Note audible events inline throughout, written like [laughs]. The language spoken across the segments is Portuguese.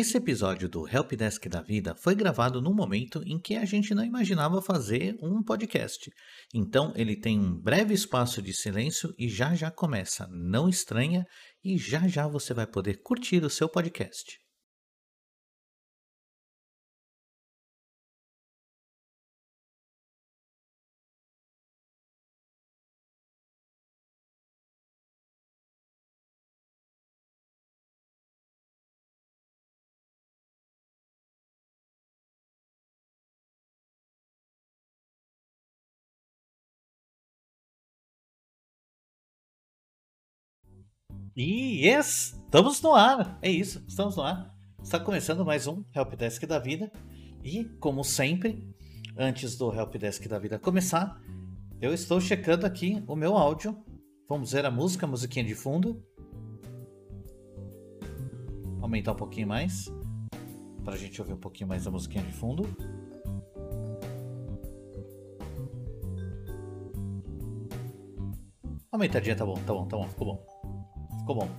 Esse episódio do Helpdesk da Vida foi gravado num momento em que a gente não imaginava fazer um podcast. Então ele tem um breve espaço de silêncio e já já começa. Não estranha e já já você vai poder curtir o seu podcast. E estamos no ar. É isso, estamos no ar. Está começando mais um Helpdesk da Vida. E, como sempre, antes do Helpdesk da Vida começar, eu estou checando aqui o meu áudio. Vamos ver a música, a musiquinha de fundo. Aumentar um pouquinho mais. Para a gente ouvir um pouquinho mais a musiquinha de fundo. Aumentadinha, tá bom, tá bom, tá bom, ficou bom. Ficou bom.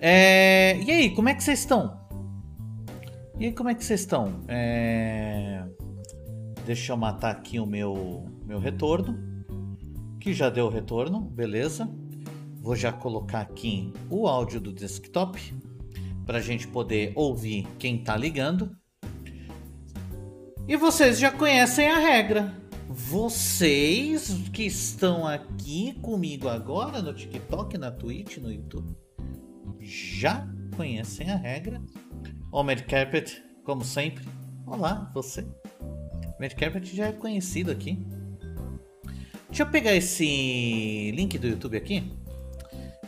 É... E aí, como é que vocês estão? E aí, como é que vocês estão? É... Deixa eu matar aqui o meu, meu retorno. Que já deu retorno, beleza. Vou já colocar aqui o áudio do desktop para a gente poder ouvir quem está ligando. E vocês já conhecem a regra. Vocês que estão aqui comigo agora no TikTok, na Twitch, no YouTube, já conhecem a regra. Mad Carpet, como sempre. Olá, você. Mad Carpet já é conhecido aqui. Deixa eu pegar esse link do YouTube aqui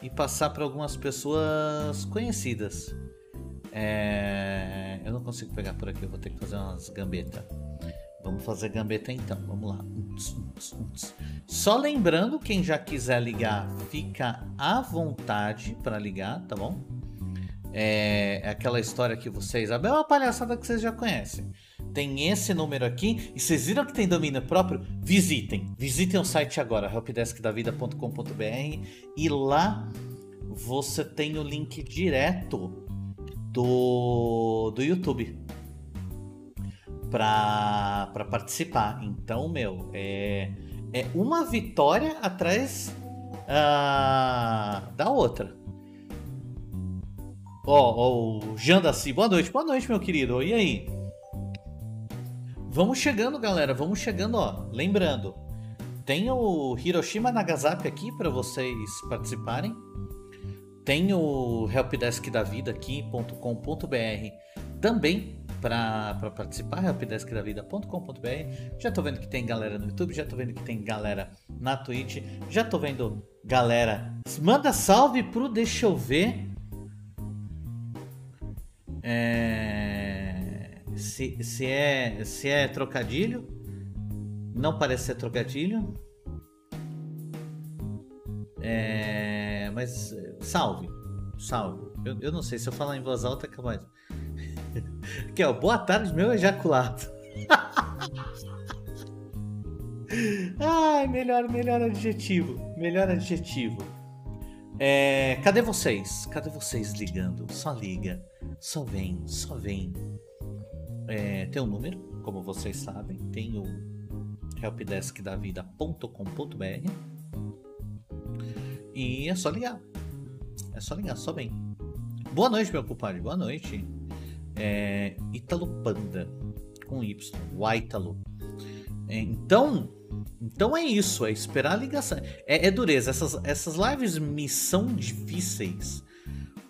e passar para algumas pessoas conhecidas. É... Eu não consigo pegar por aqui, eu vou ter que fazer umas gambetas. Vamos fazer gambeta então, vamos lá. Só lembrando, quem já quiser ligar, fica à vontade para ligar, tá bom? É, é, aquela história que vocês. É uma palhaçada que vocês já conhecem. Tem esse número aqui, e vocês viram que tem domínio próprio? Visitem. Visitem o site agora, helpdeskdavida.com.br, e lá você tem o link direto do, do YouTube para participar. Então, meu, é, é uma vitória atrás uh, da outra. Ó, oh, oh, Jandaci, boa noite, boa noite, meu querido. E aí? Vamos chegando, galera, vamos chegando, ó. Lembrando, tem o Hiroshima Nagasaki aqui para vocês participarem. Tem o helpdeskdavida aqui.com.br também para participar, rapidezquedavida.com.br. Já tô vendo que tem galera no YouTube, já tô vendo que tem galera na Twitch, já tô vendo galera. Manda salve pro Deixa eu ver. É... Se, se, é, se é trocadilho, não parece ser trocadilho. É... Mas salve, salve. Eu, eu não sei se eu falar em voz alta é capaz. Aqui, ó. Boa tarde, meu ejaculado. Ai, melhor, melhor adjetivo. Melhor adjetivo. É, cadê vocês? Cadê vocês ligando? Só liga. Só vem, só vem. É, tem um número, como vocês sabem. Tem o helpdeskdavida.com.br E é só ligar. É só ligar, só vem. Boa noite, meu compadre. Boa noite é, Ítalo Panda, com Y, o Ítalo. É, então, então é isso, é esperar a ligação. É, é, dureza, essas, essas lives me são difíceis,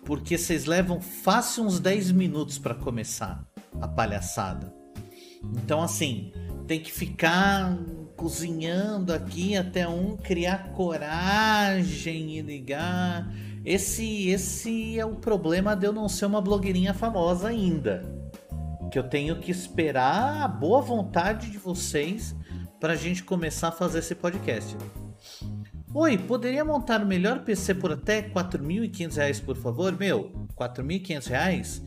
porque vocês levam fácil uns 10 minutos para começar a palhaçada. Então, assim, tem que ficar cozinhando aqui até um criar coragem e ligar. Esse, esse é o problema de eu não ser uma blogueirinha famosa ainda. Que eu tenho que esperar a boa vontade de vocês para a gente começar a fazer esse podcast. Oi, poderia montar o melhor PC por até R$ 4.500, por favor? Meu, R$ 4.500?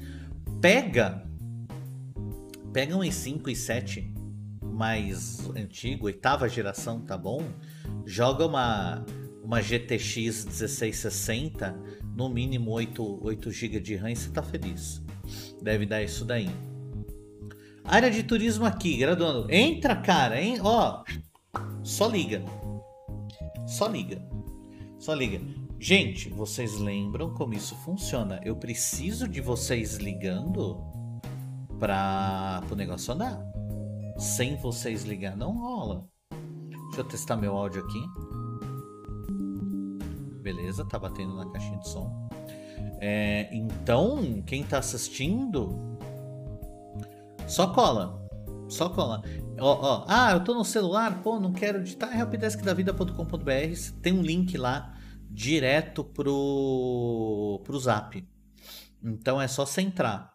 Pega! Pega um i5 e 7 mais antigo, oitava geração, tá bom? Joga uma uma GTX 1660 no mínimo 8, 8 GB de RAM você tá feliz. Deve dar isso daí. Área de turismo aqui, graduando. Entra, cara, hein? Ó, só liga. Só liga. Só liga. Gente, vocês lembram como isso funciona? Eu preciso de vocês ligando para o negócio andar. Sem vocês ligar, não rola. Deixa eu testar meu áudio aqui. Beleza, tá batendo na caixinha de som. É, então, quem tá assistindo, só cola. Só cola. Ó, ó, ah, eu tô no celular, pô, não quero editar. helpdeskdavida.com.br tem um link lá direto pro, pro Zap. Então é só você entrar.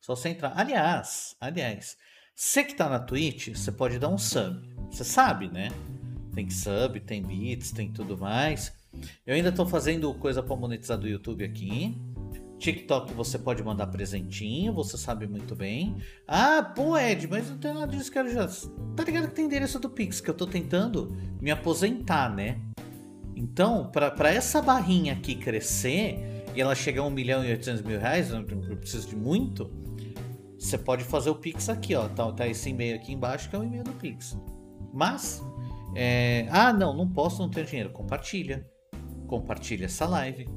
Só você entrar. Aliás, aliás, você que tá na Twitch, você pode dar um sub. Você sabe, né? Tem sub, tem bits, tem tudo mais. Eu ainda tô fazendo coisa para monetizar do YouTube aqui. TikTok você pode mandar presentinho, você sabe muito bem. Ah, pô, Ed, mas não tem nada disso, quero já. Tá ligado que tem endereço do Pix, que eu tô tentando me aposentar, né? Então, para essa barrinha aqui crescer e ela chegar a 1 milhão e 800 mil reais, eu preciso de muito, você pode fazer o Pix aqui, ó. Tá, tá esse e-mail aqui embaixo que é o e-mail do Pix. Mas, é... ah, não, não posso, não tenho dinheiro. Compartilha. Compartilha essa live.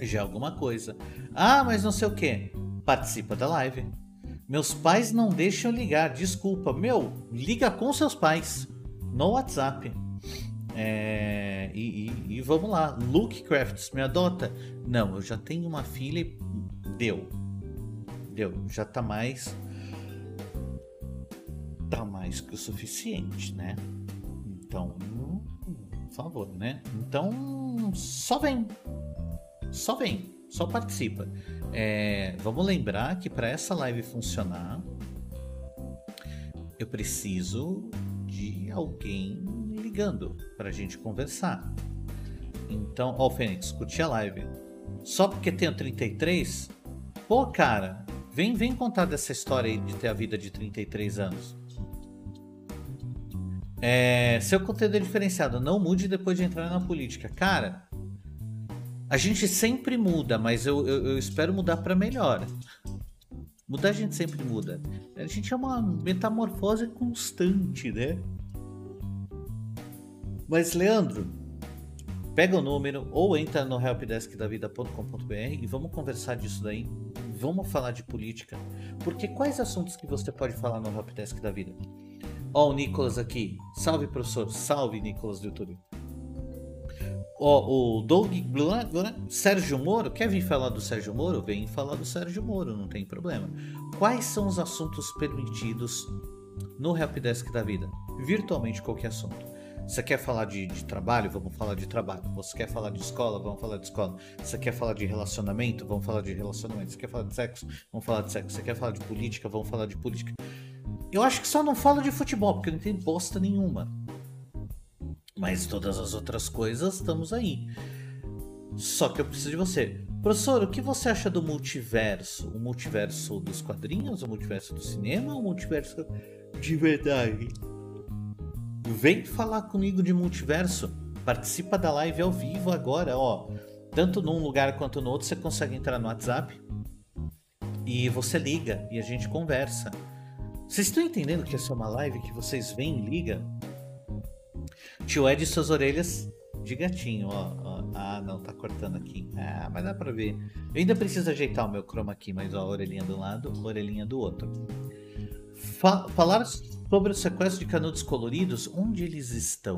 Já é alguma coisa. Ah, mas não sei o que. Participa da live. Meus pais não deixam ligar, desculpa. Meu, liga com seus pais no WhatsApp. É, e, e, e, vamos lá, Luke Crafts me adota? Não, eu já tenho uma filha e deu. Deu, já tá mais. Tá mais que o suficiente, né? Então, favor, né? Então, só vem. Só vem, só participa. É, vamos lembrar que para essa live funcionar, eu preciso de alguém ligando para a gente conversar. Então, ó, Fênix, curti a live. Só porque tenho 33? Pô, cara, vem, vem contar dessa história aí de ter a vida de 33 anos. É, seu conteúdo é diferenciado, não mude depois de entrar na política. Cara, a gente sempre muda, mas eu, eu, eu espero mudar para melhor. Mudar a gente sempre muda. A gente é uma metamorfose constante, né? Mas, Leandro, pega o número ou entra no helpdeskdavida.com.br e vamos conversar disso daí. Vamos falar de política. Porque quais assuntos que você pode falar no Helpdesk da Vida? Ó, o Nicolas aqui. Salve, professor. Salve, Nicolas do YouTube. Ó, o Doug Sérgio Moro. Quer vir falar do Sérgio Moro? Vem falar do Sérgio Moro, não tem problema. Quais são os assuntos permitidos no Helpdesk da Vida? Virtualmente qualquer assunto. Você quer falar de, de, trabalho? Vamos falar de trabalho. Você quer falar de escola? Vamos falar de escola. Você quer falar de relacionamento? Vamos falar de relacionamento. Você quer falar de sexo? Vamos falar de sexo. Você quer falar de política? Vamos falar de política. Eu acho que só não falo de futebol, porque não tenho bosta nenhuma. Mas todas as outras coisas estamos aí. Só que eu preciso de você. Professor, o que você acha do multiverso? O multiverso dos quadrinhos? O multiverso do cinema? O multiverso de verdade? Vem falar comigo de multiverso. Participa da live ao vivo agora, ó. Tanto num lugar quanto no outro, você consegue entrar no WhatsApp e você liga e a gente conversa. Vocês estão entendendo que essa é uma live que vocês vêm e ligam? Tio Ed suas orelhas de gatinho, ó, ó, Ah, não, tá cortando aqui. Ah, mas dá pra ver. Eu ainda preciso ajeitar o meu chroma aqui, mas ó, a orelhinha do lado, a orelhinha do outro. Fa falar sobre o sequestro de canudos coloridos, onde eles estão?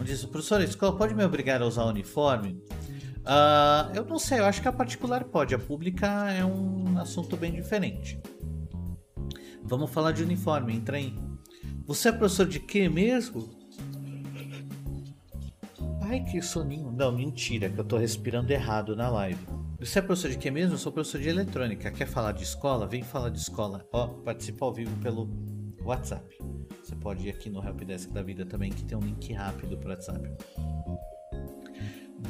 Onde diz, professor, a escola pode me obrigar a usar uniforme? Uh, eu não sei, eu acho que a particular pode, a pública é um assunto bem diferente. Vamos falar de uniforme, entra aí. Você é professor de quê mesmo? Ai, que soninho. Não, mentira, que eu tô respirando errado na live. Você é professor de quê mesmo? Eu sou professor de eletrônica. Quer falar de escola? Vem falar de escola. Ó, participa ao vivo pelo WhatsApp. Você pode ir aqui no Helpdesk da Vida também, que tem um link rápido para WhatsApp.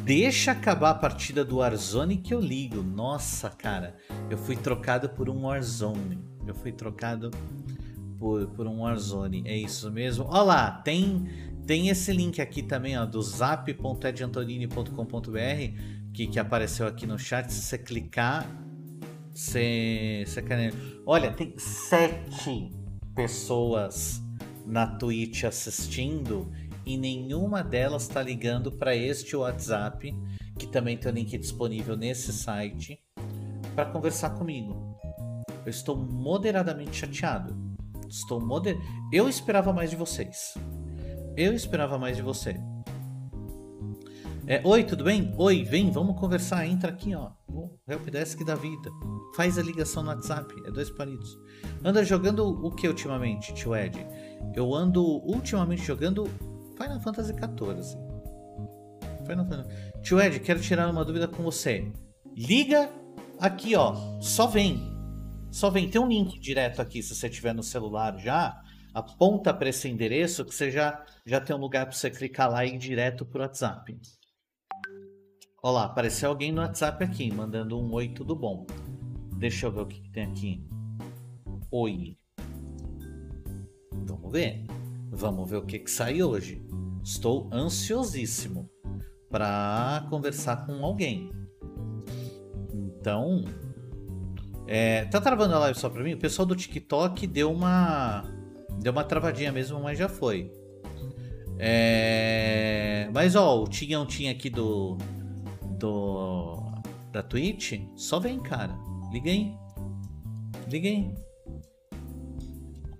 Deixa acabar a partida do Warzone que eu ligo. Nossa, cara, eu fui trocado por um Warzone. Eu fui trocado por, por um Warzone. É isso mesmo. Olha lá, tem, tem esse link aqui também, ó, do zap.edantonini.com.br que, que apareceu aqui no chat. Se você clicar, você, você quer... Olha, tem sete pessoas na Twitch assistindo e nenhuma delas está ligando para este WhatsApp, que também tem o link disponível nesse site, para conversar comigo. Eu estou moderadamente chateado. Estou moder... Eu esperava mais de vocês. Eu esperava mais de você. É, Oi, tudo bem? Oi, vem, vamos conversar. Entra aqui, ó. O Helpdesk da vida. Faz a ligação no WhatsApp. É dois palitos. Anda jogando o que ultimamente, tio Ed? Eu ando ultimamente jogando Final Fantasy XIV. Final Fantasy. Tio Ed, quero tirar uma dúvida com você. Liga aqui, ó. Só vem. Só vem. Tem um link direto aqui, se você tiver no celular já. Aponta para esse endereço que você já, já tem um lugar para você clicar lá e ir direto pro WhatsApp. Olha lá, apareceu alguém no WhatsApp aqui, mandando um oi, tudo bom. Deixa eu ver o que, que tem aqui. Oi. Vamos ver. Vamos ver o que, que sai hoje. Estou ansiosíssimo para conversar com alguém. Então, é, tá travando a live só para mim? O pessoal do TikTok deu uma deu uma travadinha mesmo, mas já foi. É, mas ó, o Tinhão tinha aqui do do da Twitch, só vem, cara. Liga aí. Liga aí.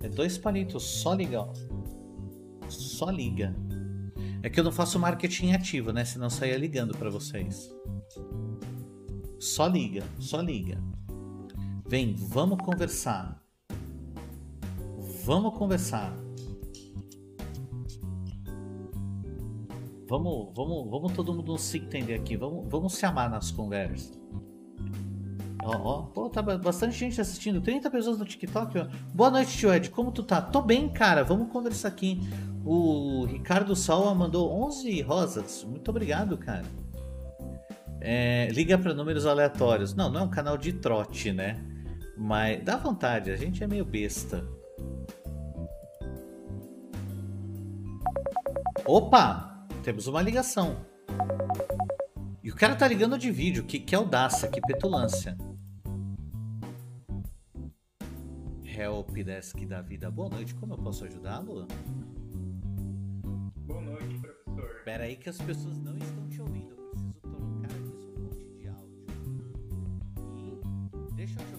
É dois palitos, só liga, ó. Só liga. É que eu não faço marketing ativo, né? Senão saia ligando para vocês. Só liga, só liga. Vem, vamos conversar. Vamos conversar. Vamos, vamos, vamos todo mundo se entender aqui. Vamos, vamos se amar nas conversas. Ó, ó, pô, tá bastante gente assistindo. 30 pessoas no TikTok. Ó. Boa noite, tio Ed. Como tu tá? Tô bem, cara. Vamos conversar aqui. O Ricardo Salva mandou 11 rosas. Muito obrigado, cara. É, liga para números aleatórios. Não, não é um canal de trote, né? Mas dá vontade, a gente é meio besta. Opa! Temos uma ligação. E o cara tá ligando de vídeo. Que, que audácia, que petulância. Help Desk da vida. Boa noite, como eu posso ajudá-lo? Boa noite, professor. Espera aí que as pessoas não estão te ouvindo. Eu preciso trocar aqui sua fonte de áudio. E deixa eu te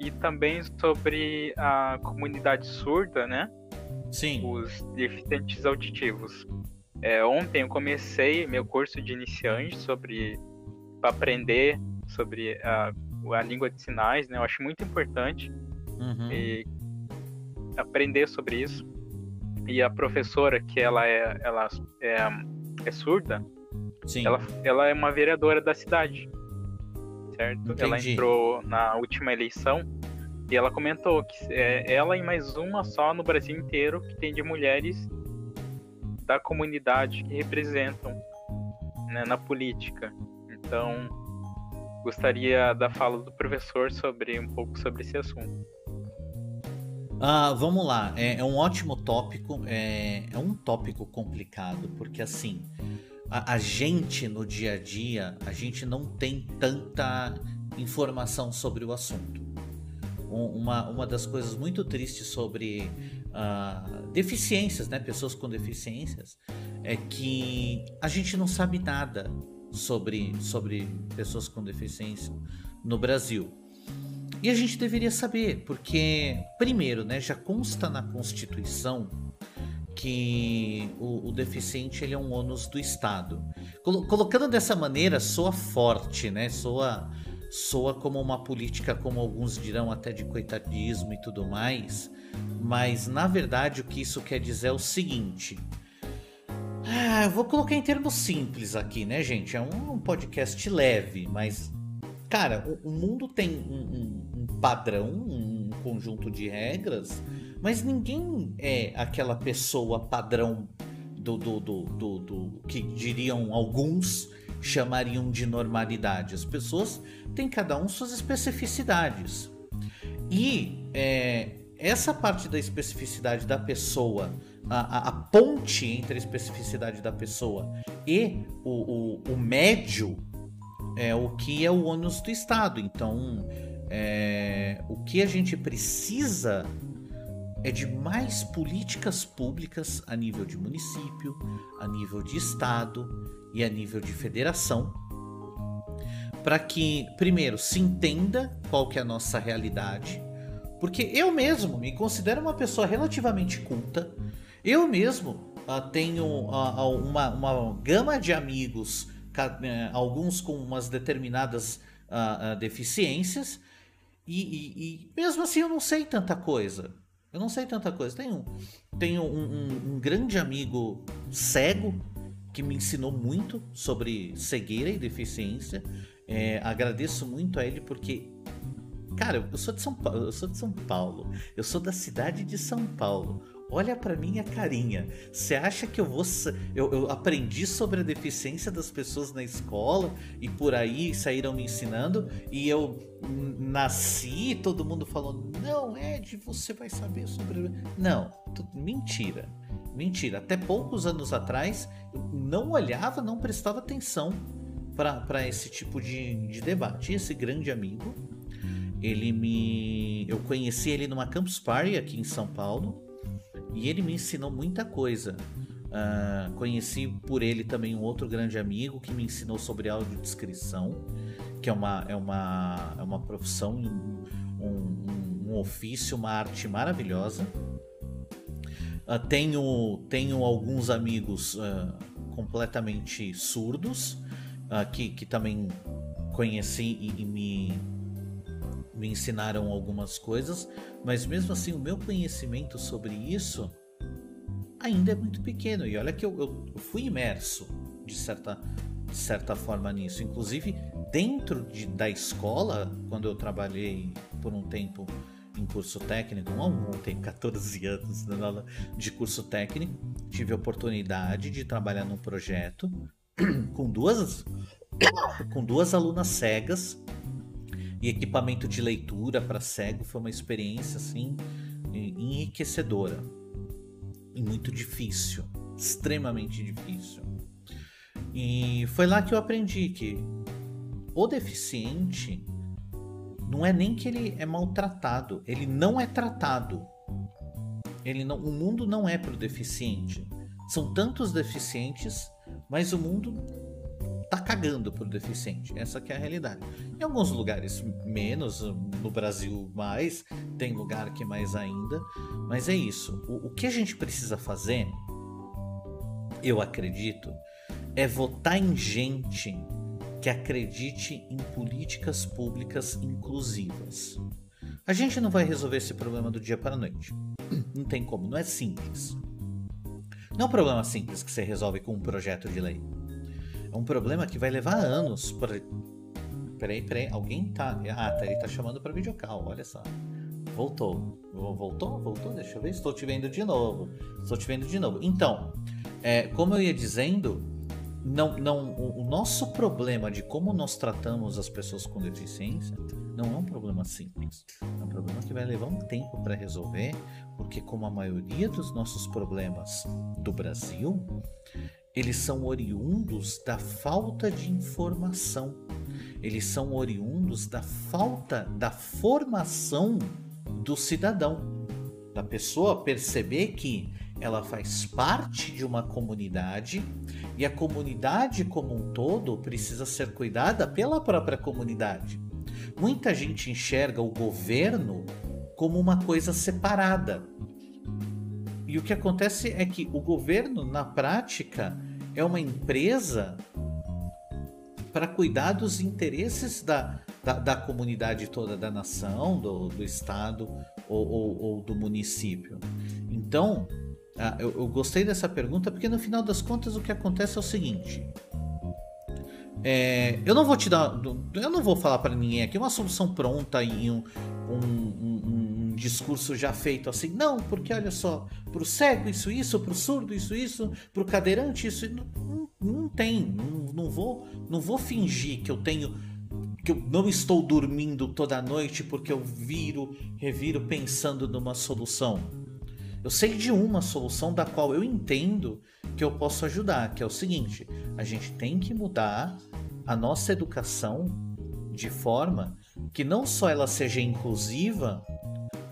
e também sobre a comunidade surda, né? Sim. Os deficientes auditivos. É, ontem eu comecei meu curso de iniciante sobre aprender sobre a, a língua de sinais, né? Eu acho muito importante uhum. e aprender sobre isso. E a professora, que ela é, ela é, é surda, Sim. Ela, ela é uma vereadora da cidade, certo? Entendi. Ela entrou na última eleição e ela comentou que é ela e mais uma só no Brasil inteiro que tem de mulheres da comunidade que representam né, na política. Então, gostaria da fala do professor sobre um pouco sobre esse assunto. Ah, vamos lá, é, é, um ótimo tópico, é, é, um tópico complicado, porque assim, a, a, gente no dia a dia, a gente não tem tanta informação sobre o assunto. Um, uma, uma das coisas muito tristes sobre uh, deficiências, né, pessoas com deficiências, é que a gente não sabe nada sobre, sobre pessoas com deficiência no Brasil. E a gente deveria saber, porque, primeiro, né, já consta na Constituição que o, o deficiente ele é um ônus do Estado. Colo colocando dessa maneira, soa forte, né? Soa, soa como uma política, como alguns dirão, até de coitadismo e tudo mais. Mas, na verdade, o que isso quer dizer é o seguinte. Ah, eu vou colocar em termos simples aqui, né, gente? É um, um podcast leve, mas. Cara, o, o mundo tem um, um, um padrão, um conjunto de regras, mas ninguém é aquela pessoa padrão do, do, do, do, do que diriam alguns chamariam de normalidade. As pessoas têm cada um suas especificidades. E é, essa parte da especificidade da pessoa, a, a, a, ponte entre a especificidade da pessoa e o, o, o médio, é o que é o ônus do Estado. Então, é, o que a gente precisa é de mais políticas públicas a nível de município, a nível de estado e a nível de federação, para que primeiro se entenda qual que é a nossa realidade, porque eu mesmo me considero uma pessoa relativamente culta, eu mesmo uh, tenho uh, uma, uma gama de amigos, alguns com umas determinadas deficiências, e, e, e mesmo assim eu não sei tanta coisa. Eu não sei tanta coisa. Tenho, tenho um, um, um grande amigo cego que me ensinou muito sobre cegueira e deficiência. É, agradeço muito a ele porque, cara, eu sou de São Paulo, eu sou de São Paulo, eu sou da cidade de São Paulo. Olha para minha carinha. Você acha que eu vou. Eu, eu, aprendi sobre a deficiência das pessoas na escola e por aí saíram me ensinando e eu nasci todo mundo falou: Não, Ed, você vai saber sobre. Não, mentira. Mentira. Até poucos anos atrás eu não olhava, não prestava atenção para esse tipo de, de debate. E esse grande amigo, ele me. Eu conheci ele numa Campus Party aqui em São Paulo e ele me ensinou muita coisa. Uh, conheci por ele também um outro grande amigo que me ensinou sobre audiodescrição, que é uma, é uma, é uma profissão, um, um, um ofício, uma arte maravilhosa. Uh, tenho, tenho alguns amigos uh, completamente surdos que, que também conheci e, e me, me ensinaram algumas coisas, mas mesmo assim o meu conhecimento sobre isso ainda é muito pequeno. E olha que eu, eu fui imerso de certa, de certa forma nisso. Inclusive, dentro de, da escola, quando eu trabalhei por um tempo em curso técnico, não tenho 14 anos de curso técnico, tive a oportunidade de trabalhar num projeto [clears throat] com duas [coughs] com duas alunas cegas e equipamento de leitura para cego foi uma experiência assim enriquecedora e muito difícil, extremamente difícil. E foi lá que eu aprendi que o deficiente não é nem que ele é maltratado, ele não é tratado. Ele não, o mundo não é para o deficiente. São tantos deficientes, mas o mundo tá cagando pro deficiente. Essa que é a realidade. Em alguns lugares menos, no Brasil mais, tem lugar que mais ainda, mas é isso. O, o que a gente precisa fazer, eu acredito, é votar em gente que acredite em políticas públicas inclusivas. A gente não vai resolver esse problema do dia para a noite. Não tem como, não é simples. Não é um problema simples que você resolve com um projeto de lei. É um problema que vai levar anos. Pra... Peraí, peraí. Alguém tá. Ah, tá, ele tá chamando pra videocall, olha só. Voltou. Voltou? Voltou? Deixa eu ver. Estou te vendo de novo. Estou te vendo de novo. Então, é, como eu ia dizendo, não, não, o, o, nosso problema de como nós tratamos as pessoas com deficiência não é um problema simples. É um problema que vai levar um tempo para resolver, porque como a maioria dos nossos problemas do Brasil, eles são oriundos da falta de informação. Eles são oriundos da falta da formação do cidadão, da pessoa perceber que ela faz parte de uma comunidade e a comunidade como um todo precisa ser cuidada pela própria comunidade. Muita gente enxerga o governo como uma coisa separada, e o que acontece é que o governo, na prática, é uma empresa para cuidar dos interesses da, da, da, comunidade toda, da nação, do, do estado ou, ou, ou do município. Então, Ah, eu, eu, gostei dessa pergunta porque no final das contas o que acontece é o seguinte. É, eu não vou te dar. Eu não vou falar para ninguém aqui uma solução pronta e um, um, um, um, discurso já feito assim. Não, porque olha só, pro cego isso, isso, pro surdo isso, isso, pro cadeirante isso. Não, não tem. Não, não, vou, não vou fingir que eu tenho. Que eu não estou dormindo toda noite porque eu viro, reviro pensando numa solução. Eu sei de uma solução da qual eu entendo que eu posso ajudar, que é o seguinte: a gente tem que mudar a nossa educação de forma que não só ela seja inclusiva,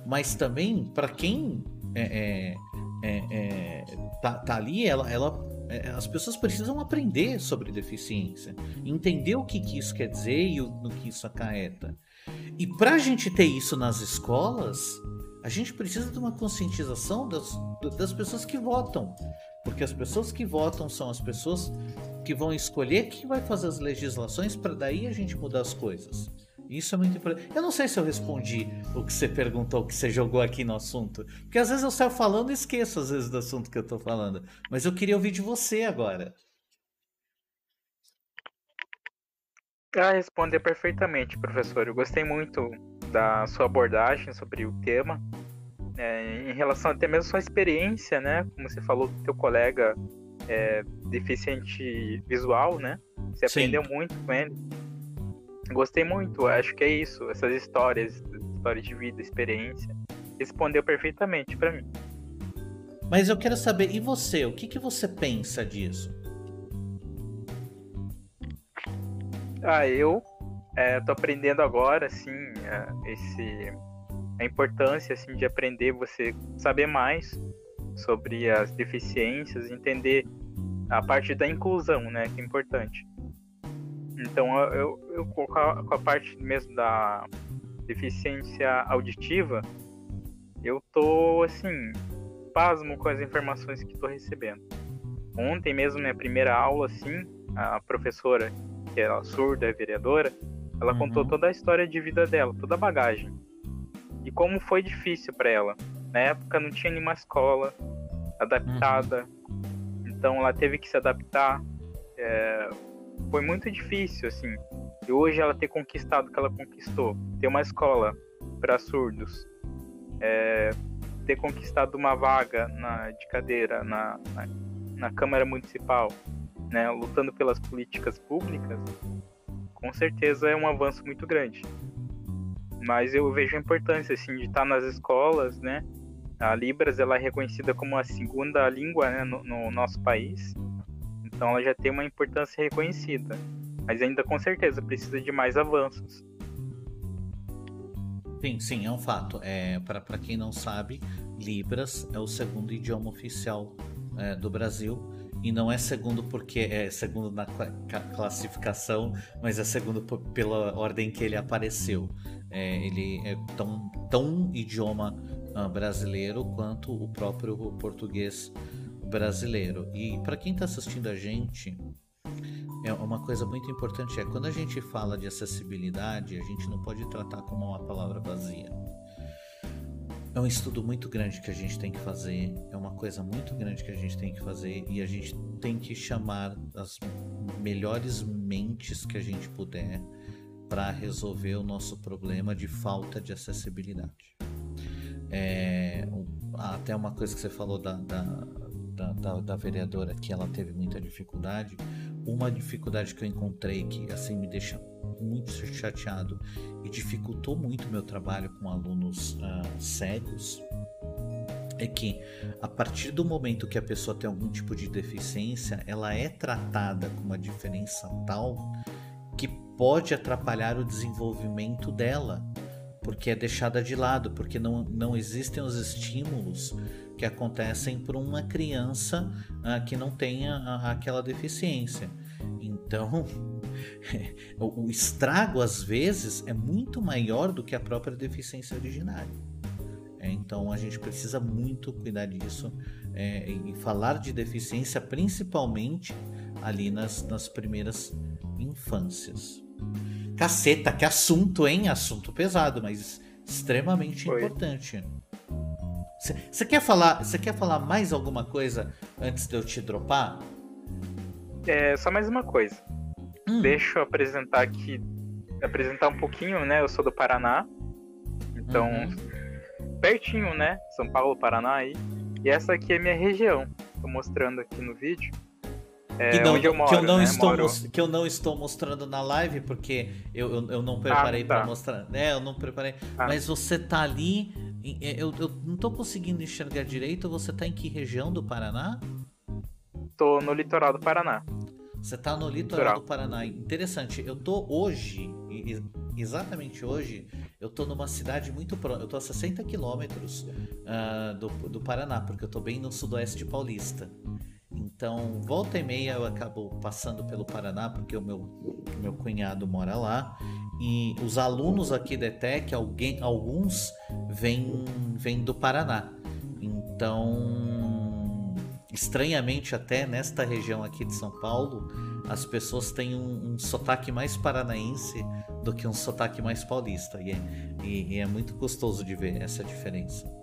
mas também para quem é, é, é, é, tá, tá, ali, ela, ela, é, as pessoas precisam aprender sobre deficiência, entender o que, que isso quer dizer e o, no que isso acarreta. E para a gente ter isso nas escolas, a gente precisa de uma conscientização das, das pessoas que votam. Porque as pessoas que votam são as pessoas que vão escolher quem vai fazer as legislações para daí a gente mudar as coisas. Isso é muito importante. Eu não sei se eu respondi o que você perguntou, o que você jogou aqui no assunto. Porque às vezes eu saio falando e esqueço às vezes do assunto que eu estou falando. Mas eu queria ouvir de você agora. Ah, responder perfeitamente, professor. Eu gostei muito da sua abordagem sobre o tema. É, em relação até mesmo à sua experiência, né? Como você falou do teu colega é, deficiente visual, né? Você Sim. aprendeu muito com ele. Gostei muito, acho que é isso, essas histórias, histórias de vida, experiência, respondeu perfeitamente para mim. Mas eu quero saber, e você, o que, que você pensa disso? Ah, eu é, tô aprendendo agora, assim, esse, a importância, assim, de aprender, você saber mais sobre as deficiências, entender a parte da inclusão, né, que é importante. Então, eu, eu com, a, com a parte mesmo da deficiência auditiva, eu tô, assim, pasmo com as informações que tô recebendo. Ontem mesmo, minha primeira aula, assim, a professora, que é surda, é vereadora, ela uhum. contou toda a história de vida dela, toda a bagagem. E como foi difícil para ela. Na época não tinha nenhuma escola adaptada, uhum. então ela teve que se adaptar. É, foi muito difícil, assim. E hoje ela ter conquistado o que ela conquistou, ter uma escola para surdos, é, ter conquistado uma vaga na, de cadeira na, na, na Câmara Municipal, né, lutando pelas políticas públicas, com certeza é um avanço muito grande. Mas eu vejo a importância assim de estar nas escolas, né? A Libras ela é reconhecida como a segunda língua né, no, no nosso país, então ela já tem uma importância reconhecida. Mas ainda com certeza precisa de mais avanços. Sim, sim, é um fato. É, Para quem não sabe, Libras é o segundo idioma oficial é, do Brasil e não é segundo porque é segundo na classificação, mas é segundo pela ordem que ele apareceu. É, ele é tão, tão idioma uh, brasileiro quanto o próprio português brasileiro. E para quem está assistindo a gente, é uma coisa muito importante é quando a gente fala de acessibilidade, a gente não pode tratar como uma palavra vazia. É um estudo muito grande que a gente tem que fazer, é uma coisa muito grande que a gente tem que fazer e a gente tem que chamar as melhores mentes que a gente puder para resolver o nosso problema de falta de acessibilidade. É, até uma coisa que você falou da, da, da, da, da vereadora que ela teve muita dificuldade. Uma dificuldade que eu encontrei que assim me deixa muito chateado e dificultou muito meu trabalho com alunos uh, cegos é que a partir do momento que a pessoa tem algum tipo de deficiência, ela é tratada com uma diferença tal que pode atrapalhar o desenvolvimento dela, porque é deixada de lado, porque não, não existem os estímulos que acontecem para uma criança uh, que não tenha uh, aquela deficiência. Então, [laughs] o estrago às vezes é muito maior do que a própria deficiência originária. É, então a gente precisa muito cuidar disso é, e falar de deficiência principalmente ali nas, nas primeiras infâncias. Caceta, que assunto, hein? Assunto pesado, mas extremamente Foi. importante. Você quer falar, você quer falar mais alguma coisa antes de eu te dropar? É, só mais uma coisa. Hum. Deixa eu apresentar aqui, apresentar um pouquinho, né? Eu sou do Paraná, então uhum. pertinho, né? São Paulo, Paraná aí. E essa aqui é minha região. Tô mostrando aqui no vídeo. É, que, não, eu moro, que, eu não né? estou moro... que eu não estou mostrando na live porque eu, eu, eu não preparei ah, tá. para mostrar. É, eu não preparei. Ah. Mas você tá ali. É, eu, eu não tô conseguindo enxergar direito. Você tá em que região do Paraná? Tô no litoral do Paraná. Você tá no litoral, litoral. do Paraná. Interessante. Eu tô hoje, exatamente hoje, eu tô numa cidade muito próxima. Eu tô a 60 quilômetros uh, do, do Paraná, porque eu tô bem no sudoeste paulista. Então, volta e meia eu acabo passando pelo Paraná, porque o meu, meu cunhado mora lá. E os alunos aqui da ETEC, alguém, alguns vêm, vêm do Paraná. Então, estranhamente até nesta região aqui de São Paulo, as pessoas têm um, um sotaque mais paranaense do que um sotaque mais paulista. E é, e, e é muito gostoso de ver essa diferença.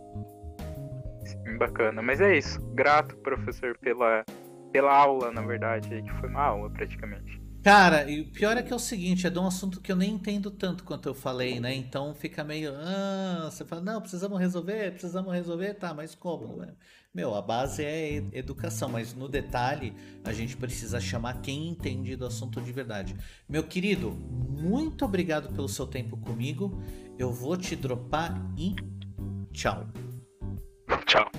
Bacana. Mas é isso. Grato, professor, pela, pela aula, na verdade, que foi uma aula praticamente. Cara, e o pior é que é o seguinte, é de um assunto que eu nem entendo tanto quanto eu falei, né? Então fica meio. Ah, você fala, não, precisamos resolver, precisamos resolver, tá, mas como? Né? Meu, a base é educação, mas no detalhe a gente precisa chamar quem entende do assunto de verdade. Meu querido, muito obrigado pelo seu tempo comigo. Eu vou te dropar e tchau. Tchau.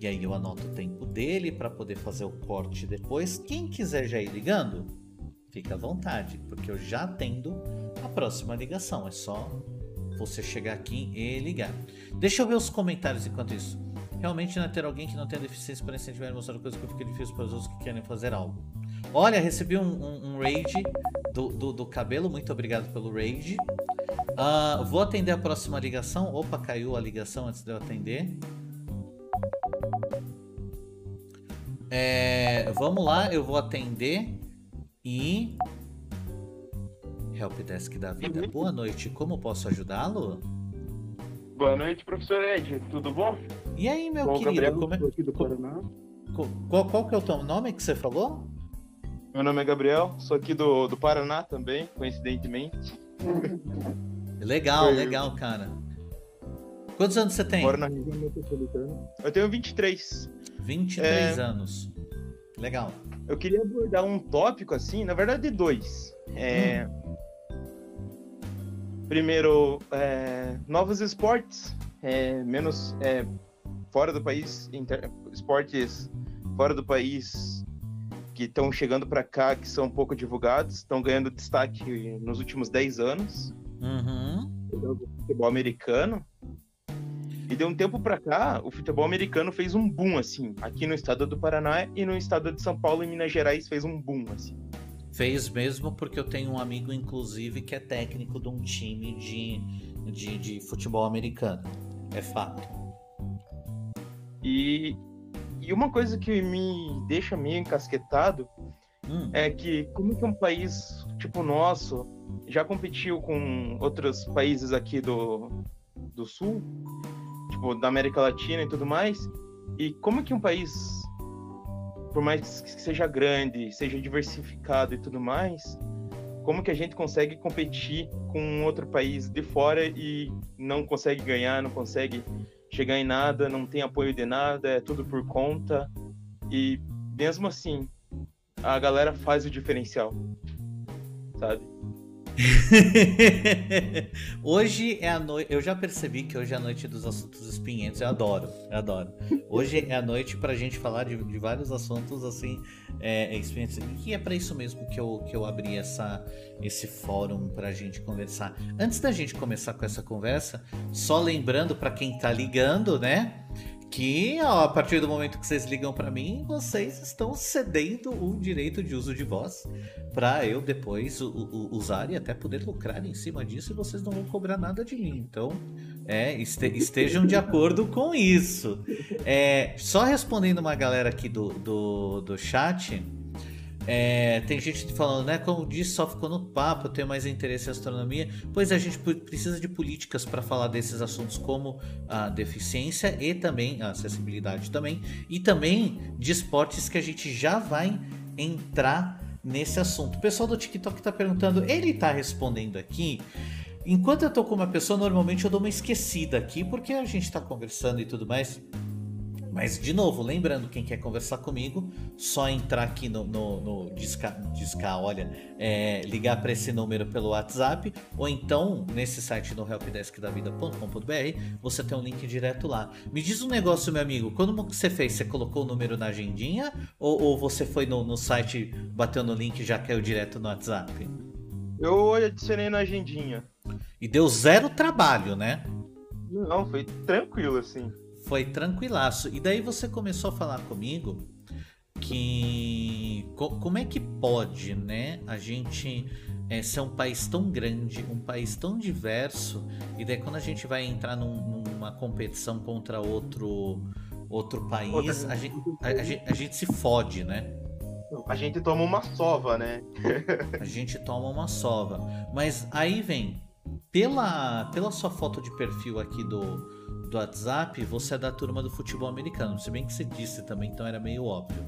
E aí eu anoto o tempo dele para poder fazer o corte depois. Quem quiser já ir ligando, fica à vontade, porque eu já atendo a próxima ligação. É só você chegar aqui e ligar. Deixa eu ver os comentários enquanto isso. Realmente não é ter alguém que não tem deficiência para incentivar e mostrar coisas que fica difícil para os outros que querem fazer algo. Olha, recebi um, um, um raid do, do, do, cabelo. Muito obrigado pelo raid. Uh, vou atender a próxima ligação. Opa, caiu a ligação antes de eu atender. É, vamos lá, eu vou atender e. Helpdesk da vida. Uhum. Boa noite, como posso ajudá-lo? Boa noite, professor Ed, tudo bom? E aí, meu bom, querido? Gabriel, como é... aqui do Paraná. Qual, qual que é o teu nome que você falou? Meu nome é Gabriel, sou aqui do, do Paraná também, coincidentemente. [laughs] Legal, Foi... legal, cara. Quantos anos você tem? Moro na região metropolitana. Eu tenho 23. 23 é... anos. Legal. Eu queria abordar um tópico assim, na verdade dois. É... Hum. Primeiro, é... novos esportes, é, menos é, fora do país, inter... esportes fora do país que estão chegando para cá, que são pouco divulgados, estão ganhando destaque nos últimos 10 anos. Uhum. Futebol americano, e de um tempo para cá, o futebol americano fez um boom, assim. Aqui no estado do Paraná e no estado de São Paulo e Minas Gerais fez um boom, assim. Fez mesmo porque eu tenho um amigo, inclusive, que é técnico de um time de, de, de futebol americano. É fato. E, e uma coisa que me deixa meio encasquetado hum. é que como que um país tipo o nosso já competiu com outros países aqui do, do sul tipo, da América Latina e tudo mais. E como que um país, por mais que seja grande, seja diversificado e tudo mais, como que a gente consegue competir com outro país de fora e não consegue ganhar, não consegue chegar em nada, não tem apoio de nada, é tudo por conta. E mesmo assim, a galera faz o diferencial, sabe? [laughs] hoje é a noite. Eu já percebi que hoje é a noite dos assuntos espinhentos. Eu adoro, eu adoro. Hoje é a noite pra gente falar de, de vários assuntos assim, é. E é para isso mesmo que eu, que eu abri essa, esse fórum pra gente conversar. Antes da gente começar com essa conversa, só lembrando para quem tá ligando, né? Que a partir do momento que vocês ligam para mim, vocês estão cedendo o direito de uso de voz para eu depois usar e até poder lucrar em cima disso e vocês não vão cobrar nada de mim. Então, é, este, estejam de acordo com isso. É, só respondendo uma galera aqui do, do, do chat, É, tem gente falando, né? Como disse, só ficou no papo, eu tenho mais interesse em astronomia. Pois a gente precisa de políticas para falar desses assuntos como a deficiência e também a acessibilidade também. E também de esportes que a gente já vai entrar nesse assunto. O pessoal do TikTok está perguntando, ele está respondendo aqui. Enquanto eu tô com uma pessoa, normalmente eu dou uma esquecida aqui, porque a gente está conversando e tudo mais. Mas, de novo, lembrando, quem quer conversar comigo, só entrar aqui no, no, no olha, é, ligar para esse número pelo WhatsApp, ou então nesse site no helpdeskdavida.com.br, você tem um link direto lá. Me diz um negócio, meu amigo, quando você fez, você colocou o número na agendinha, ou, ou você foi no, no site, bateu no link e já caiu direto no WhatsApp? Eu adicionei na agendinha. E deu zero trabalho, né? Não, foi tranquilo assim foi tranquilaço. E daí você começou a falar comigo que como é que pode, né, a gente é, ser um país tão grande, um país tão diverso, e daí quando a gente vai entrar num, numa competição contra outro outro país, a gente, a, a, gente, a gente se fode, né? A gente toma uma sova, né? a gente toma uma sova. Mas aí vem, pela, pela sua foto de perfil aqui do, do WhatsApp, você é da turma do futebol americano. Se bem que você disse também, então era meio óbvio.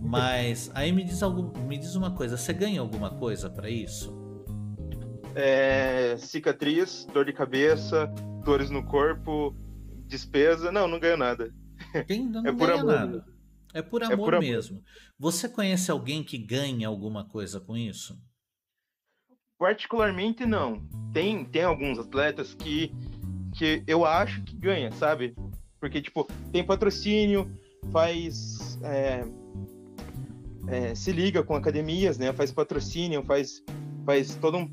Mas aí me diz, algo, me diz uma coisa, você ganha alguma coisa para isso? É, cicatriz, dor de cabeça, dores no corpo, despesa. Não, não ganho nada. Quem não, [laughs] é por ganha amor. nada. É por amor, é por amor mesmo. Você conhece alguém que ganha alguma coisa com isso? Particularmente não. Tem, tem alguns atletas que que eu acho que ganha, sabe? Porque, tipo, tem patrocínio, faz. É, é, se liga com academias, né? Faz patrocínio, faz, faz todo um,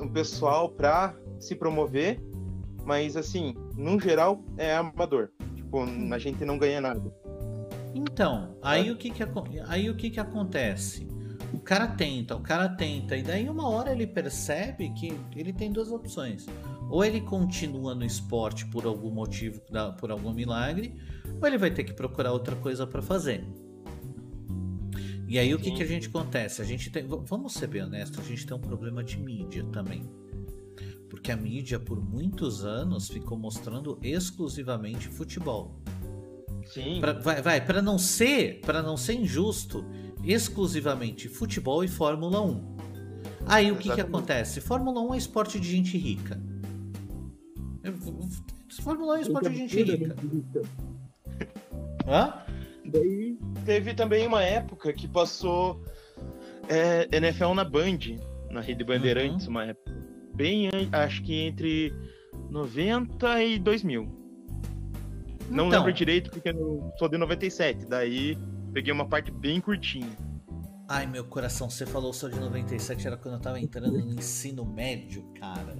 um pessoal para se promover, mas, assim, no geral, é amador. Tipo, a gente não ganha nada. Então, aí, o, que que, aí o que que acontece? O cara tenta, o cara tenta, e daí uma hora ele percebe que ele tem duas opções ou ele continua no esporte por algum motivo, por algum milagre, ou ele vai ter que procurar outra coisa para fazer. E aí o que, que a gente acontece? A gente tem, vamos ser bem honestos, a gente tem um problema de mídia também. Porque a mídia por muitos anos ficou mostrando exclusivamente futebol. Sim. Pra, vai, vai para não ser, para não ser injusto, exclusivamente futebol e Fórmula 1. Aí o que, que acontece? Fórmula 1 é esporte de gente rica. Fórmula 1 é esporte de gente rica. Hã? Daí teve também uma época que passou é, NFL na Band, na Rede Bandeirantes, uhum. uma época. Bem, acho que entre 90 e 2000. Não então, lembro direito porque eu sou de 97, daí peguei uma parte bem curtinha. Ai, meu coração, você falou só de 97, era quando eu tava entrando no ensino médio, cara.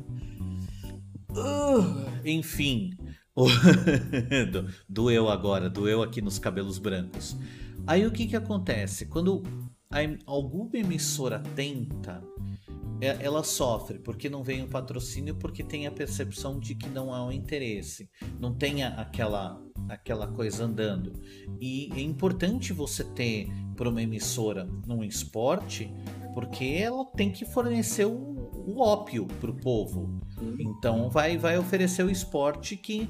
Enfim, [laughs] doeu agora, doeu aqui nos cabelos brancos. Aí o que que acontece? Quando alguma emissora tenta, é, ela sofre porque não vem o patrocínio, porque tem a percepção de que não há um interesse, não tem aquela aquela coisa andando. E é importante você ter para uma emissora num esporte, porque ela tem que fornecer o o ópio para o povo. Então vai, vai oferecer o esporte que,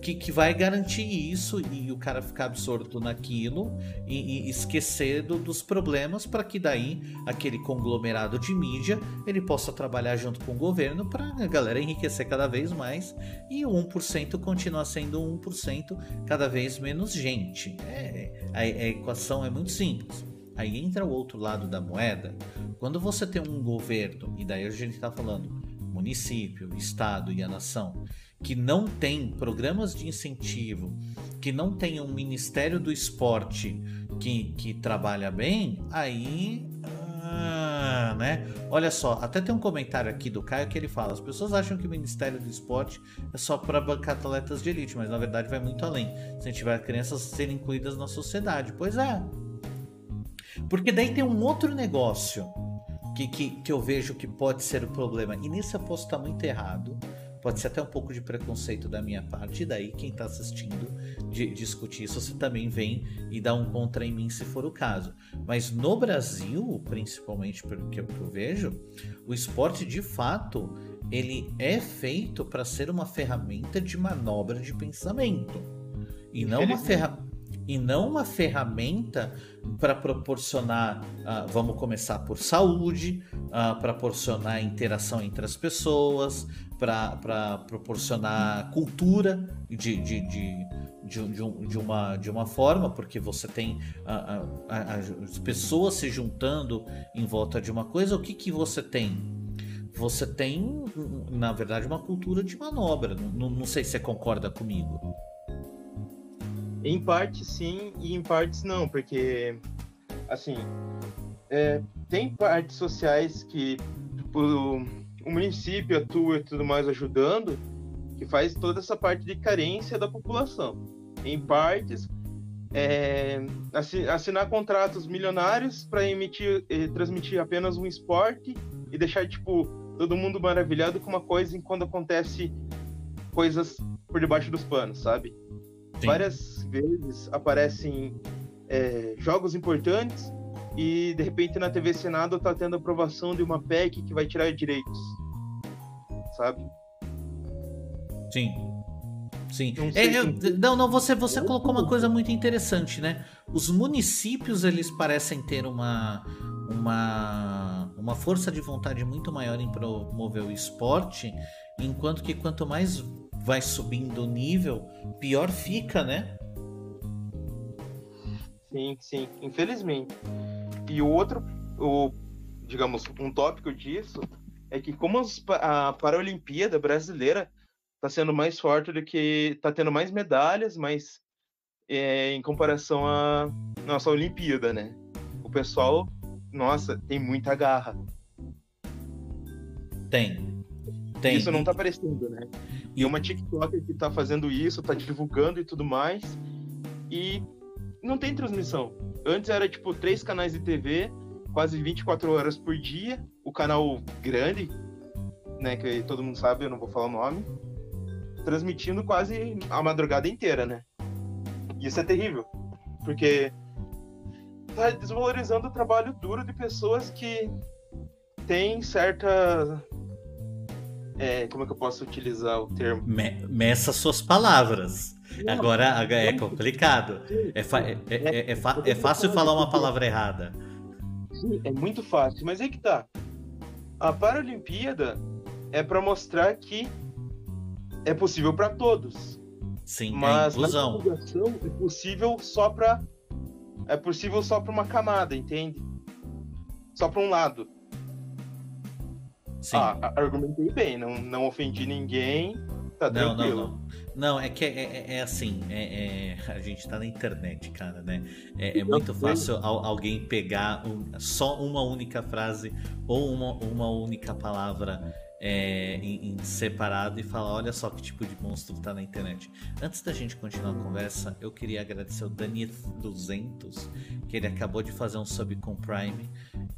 que, que, vai garantir isso e o cara ficar absorto naquilo e, e esquecer do, dos problemas para que daí aquele conglomerado de mídia ele possa trabalhar junto com o governo para a galera enriquecer cada vez mais e o 1% continuar sendo 1% cada vez menos gente. É, a, a equação é muito simples. Aí entra o outro lado da moeda. Quando você tem um governo, e daí a gente está falando município, estado e a nação, que não tem programas de incentivo, que não tem um ministério do esporte que, que trabalha bem, aí. Ah, né? Olha só, até tem um comentário aqui do Caio que ele fala: as pessoas acham que o Ministério do Esporte é só para bancar atletas de elite, mas na verdade vai muito além. Se tiver crianças serem incluídas na sociedade. Pois é, porque daí tem um outro negócio que, que, que eu vejo que pode ser o problema. E nisso eu posso estar muito errado. pode ser até um pouco de preconceito da minha parte, e daí quem está assistindo de, discutir isso, você também vem e dá um contra em mim se for o caso. Mas no Brasil, principalmente pelo que eu, vejo, o esporte de fato ele é feito para ser uma ferramenta de manobra de pensamento e não uma ferramenta e não uma ferramenta para proporcionar, uh, vamos começar por saúde, uh, para proporcionar interação entre as pessoas, para proporcionar cultura de, de, de, de, de, de, uma, de uma forma, porque você tem uh, as pessoas se juntando em volta de uma coisa, o que, que você tem? Você tem, na verdade, uma cultura de manobra. Não, não sei se você concorda comigo. Em parte sim e em partes não, porque assim é, tem partes sociais que tipo, o município atua e tudo mais ajudando, que faz toda essa parte de carência da população. Em partes, é, assinar contratos milionários para emitir, transmitir apenas um esporte e deixar tipo todo mundo maravilhado com uma coisa enquanto acontece coisas por debaixo dos panos, sabe? Sim. Várias vezes aparecem é, jogos importantes e de repente na TV Senado tá tendo aprovação de uma PEC que vai tirar direitos, sabe? Sim. Sim. Não, é, eu, não, não, você, você colocou uma coisa muito interessante, né? Os municípios, eles parecem ter uma, uma, uma força de vontade muito maior em promover o esporte, enquanto que quanto mais vai subindo o nível, pior fica, né? Sim, sim, infelizmente. E o outro, o, digamos, um tópico disso é que como a Paralimpíada brasileira está sendo mais forte do que está tendo mais medalhas, mas é, em comparação à nossa Olimpíada, né? O pessoal, nossa, tem muita garra. Tem. Tem. Isso não está aparecendo, né? E uma TikToker que tá fazendo isso, tá divulgando e tudo mais. E não tem transmissão. Antes era tipo três canais de TV, quase 24 horas por dia. O canal grande, né, que todo mundo sabe, eu não vou falar o nome, transmitindo quase a madrugada inteira, né? Isso é terrível, porque tá desvalorizando o trabalho duro de pessoas que têm certa é, como é que eu posso utilizar o termo? Me, meça suas palavras. Não, agora, é complicado. É, fa é, é, é, é fácil falar uma palavra errada. Sim, é muito fácil. Mas aí que tá. A Paralimpíada é para mostrar que é possível para todos. Sim, mas é inclusão. é possível só para é possível só para uma camada, entende? Só para um lado. Sim. Ah, argumentei bem, não, não ofendi ninguém, tá não, tranquilo. Não, não. Não, é que é, é, é assim, é, é, a gente tá na internet, cara, né? É, é muito fácil alguém pegar um, só uma única frase ou uma, uma única palavra é, em, em, separado e falar: olha só que tipo de monstro tá na internet. Antes da gente continuar a conversa, eu queria agradecer o Dani200, que ele acabou de fazer um sub com Prime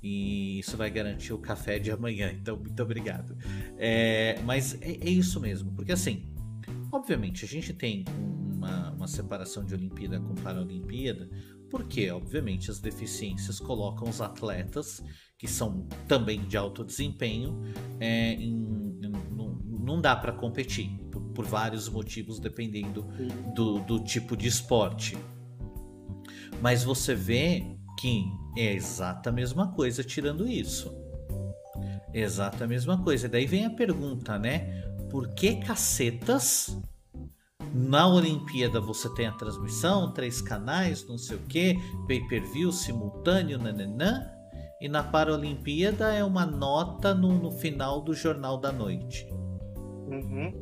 e isso vai garantir o café de amanhã. Então, muito obrigado. É, mas é, é, isso mesmo, porque assim, obviamente, a gente tem uma, uma separação de Olimpíada com Paralimpíada, porque, obviamente, as deficiências colocam os atletas que são também de alto desempenho, é, em, em, não, não dá para competir por, por, vários motivos, dependendo do, do tipo de esporte. Mas você vê que é exata a mesma coisa tirando isso. Exata a mesma coisa. Daí vem a pergunta, né? Por que cacetas na Olimpíada você tem a transmissão, três canais, não sei o que, pay-per-view simultâneo, nananã, e na Paralimpíada é uma nota no, no final do Jornal da Noite. Uhum.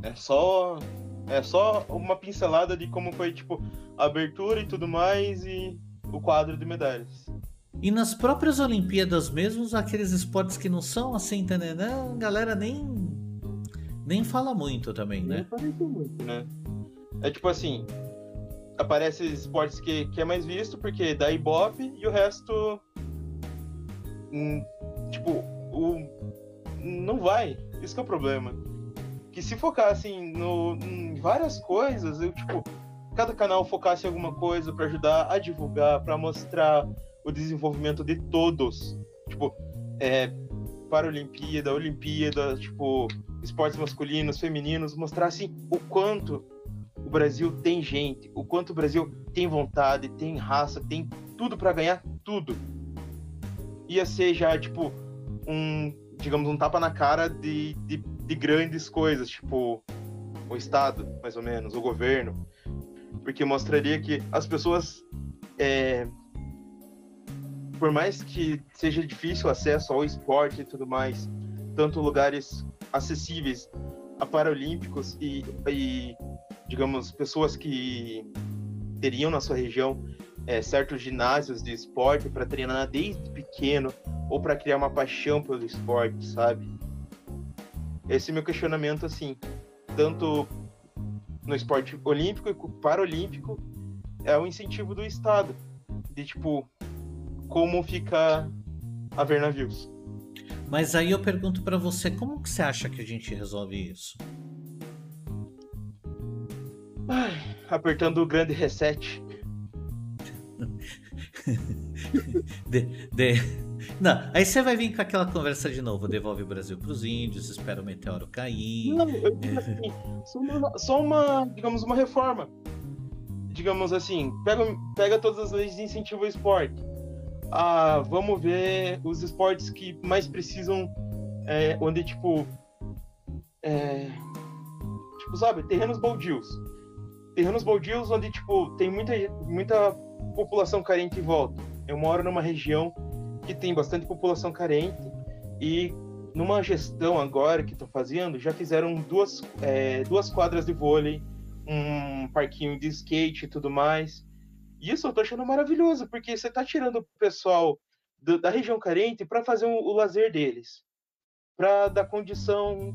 É só é só uma pincelada de como foi tipo a abertura e tudo mais e o quadro de medalhas. E nas próprias Olimpíadas mesmo, aqueles esportes que não são assim, né? A galera nem nem fala muito também, né? Nem aparece muito, né? É tipo assim, aparece esportes que, que é mais visto porque dá ibope e o resto tipo, o, não vai. Isso é o problema. que se focassem no, em várias coisas, eu, tipo, cada canal focasse em alguma coisa para ajudar a divulgar, para mostrar o desenvolvimento de todos. Tipo, é, para a Olimpíada, Olimpíada, tipo, esportes masculinos, femininos, mostrassem o quanto o Brasil tem gente, o quanto o Brasil tem vontade, tem raça, tem tudo para ganhar tudo. Ia ser já, tipo, um, digamos, um tapa na cara de, de, de grandes coisas, tipo, o Estado, mais ou menos, o governo. Porque mostraria que as pessoas, é, por mais que seja difícil o acesso ao esporte e tudo mais, tanto lugares acessíveis a Paralímpicos e, e digamos, pessoas que teriam na sua região é, certos ginásios de esporte para treinar desde pequeno ou para criar uma paixão pelo esporte, sabe? Esse é meu questionamento, assim, tanto no esporte olímpico e paralímpico, é o incentivo do Estado, de tipo, como fica a ver navios. Mas aí eu pergunto para você, como que você acha que a gente resolve isso? Ai, apertando o grande reset. [laughs] de, de... Não, aí você vai vir com aquela conversa de novo. Devolve o Brasil para os índios, espera o meteoro cair. Não, eu digo assim, só uma, só uma, digamos, uma reforma. Digamos assim, pega, pega todas as leis de incentivo ao esporte. Ah, vamos ver os esportes que mais precisam, é, onde tipo, é, tipo, sabe, terrenos baldios terrenos baldios onde, tipo, tem muita, muita população carente volta. Eu moro numa região que tem bastante população carente e numa gestão agora que estão fazendo, já fizeram duas, é, duas quadras de vôlei, um parquinho de skate e tudo mais. E isso eu tô achando maravilhoso, porque você tá tirando o pessoal do, da região carente para fazer o, o lazer deles, para dar condição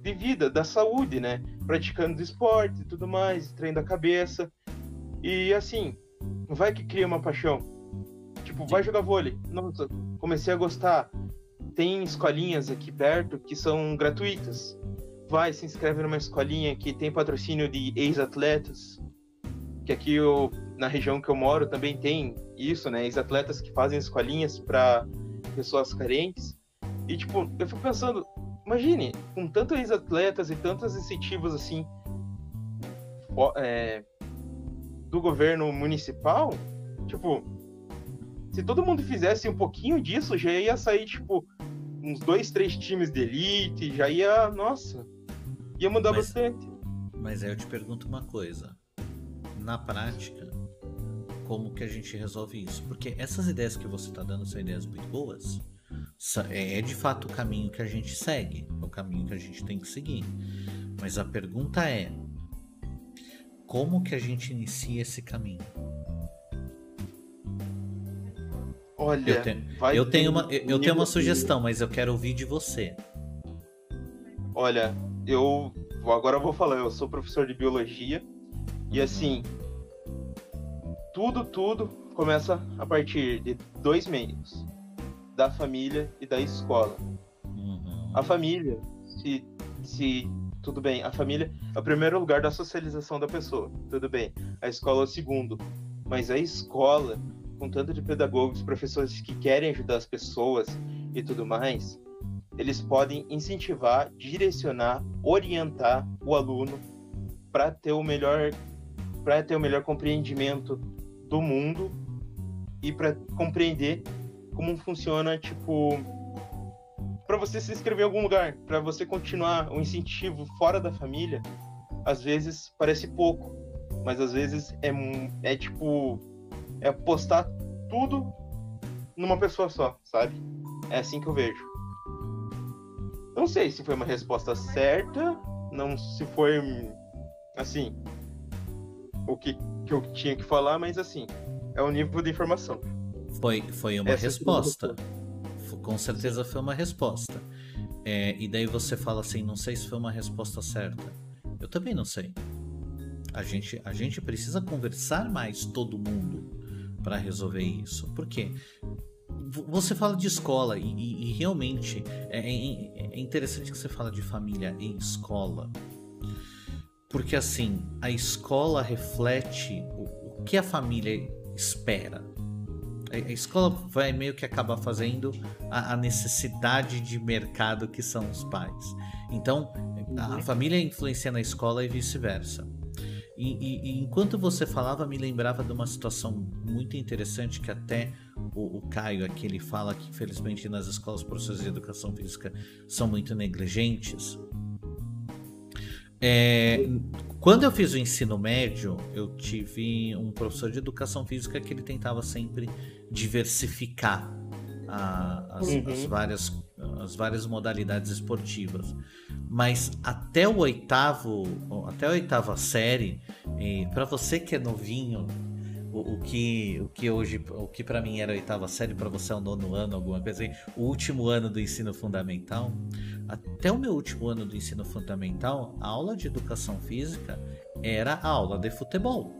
de vida, da saúde, né? Praticando esporte e tudo mais, treino da cabeça. E assim, vai que cria uma paixão. Tipo, vai jogar vôlei. Nossa, comecei a gostar. Tem escolinhas aqui perto que são gratuitas. Vai, se inscreve numa escolinha que tem patrocínio de ex-atletas. Que aqui eu, na região que eu moro também tem isso, né? Ex-atletas que fazem escolinhas para pessoas carentes. E tipo, eu fico pensando, imagine, com tantos ex-atletas e tantos incentivos assim é, do governo municipal, tipo, se todo mundo fizesse um pouquinho disso, já ia sair, tipo, uns dois, três times de elite, já ia, nossa, ia mudar mas, bastante. Mas aí eu te pergunto uma coisa. Na prática, como que a gente resolve isso? Porque essas ideias que você está dando são ideias muito boas, é, é de fato o caminho que a gente segue, é o caminho que a gente tem que seguir. Mas a pergunta é: como que a gente inicia esse caminho? Olha, eu tenho, eu tenho uma, eu, eu tenho uma sugestão, mas eu quero ouvir de você. Olha, eu agora eu vou falar, eu sou professor de biologia e assim, tudo, tudo começa a partir de dois meios da família e da escola. Uhum. A família, se, se tudo bem, a família é o primeiro lugar da socialização da pessoa, tudo bem. A escola é o segundo, mas a escola, com tanto de pedagogos, professores que querem ajudar as pessoas e tudo mais, eles podem incentivar, direcionar, orientar o aluno para ter o melhor para ter o melhor compreendimento do mundo e para compreender como funciona, tipo, para você se inscrever em algum lugar, para você continuar o um incentivo fora da família, às vezes parece pouco, mas às vezes é, é tipo, é postar tudo numa pessoa só, sabe? É assim que eu vejo. Não sei se foi uma resposta certa, não se foi assim o que, que eu tinha que falar, mas assim, é o nível de informação. Foi, foi uma Essa resposta. Com certeza foi uma resposta. É, e daí você fala assim, não sei se foi uma resposta certa. Eu também não sei. A gente, a gente precisa conversar mais todo mundo para resolver isso. Por quê? você fala de escola e, e, e realmente é, é, é, interessante que você fala de família em escola. Porque assim, a escola reflete o, o que a família espera. A, escola vai meio que acabar fazendo a, a, necessidade de mercado que são os pais. Então, a, a família influencia na escola e vice-versa. E, e, e, enquanto você falava, me lembrava de uma situação muito interessante que até o, o Caio aqui ele fala que infelizmente nas escolas professores de educação física são muito negligentes. É, quando eu fiz o ensino médio, eu tive um professor de educação física que ele tentava sempre diversificar a, as, uhum. as, várias, as várias modalidades esportivas. Mas até o oitavo, até a oitava série, para você que é novinho, o, o, que, o que hoje, o que para mim era a oitava série, para você é o nono ano, alguma coisa assim, o último ano do ensino fundamental, até o meu último ano do ensino fundamental, a aula de educação física era a aula de futebol.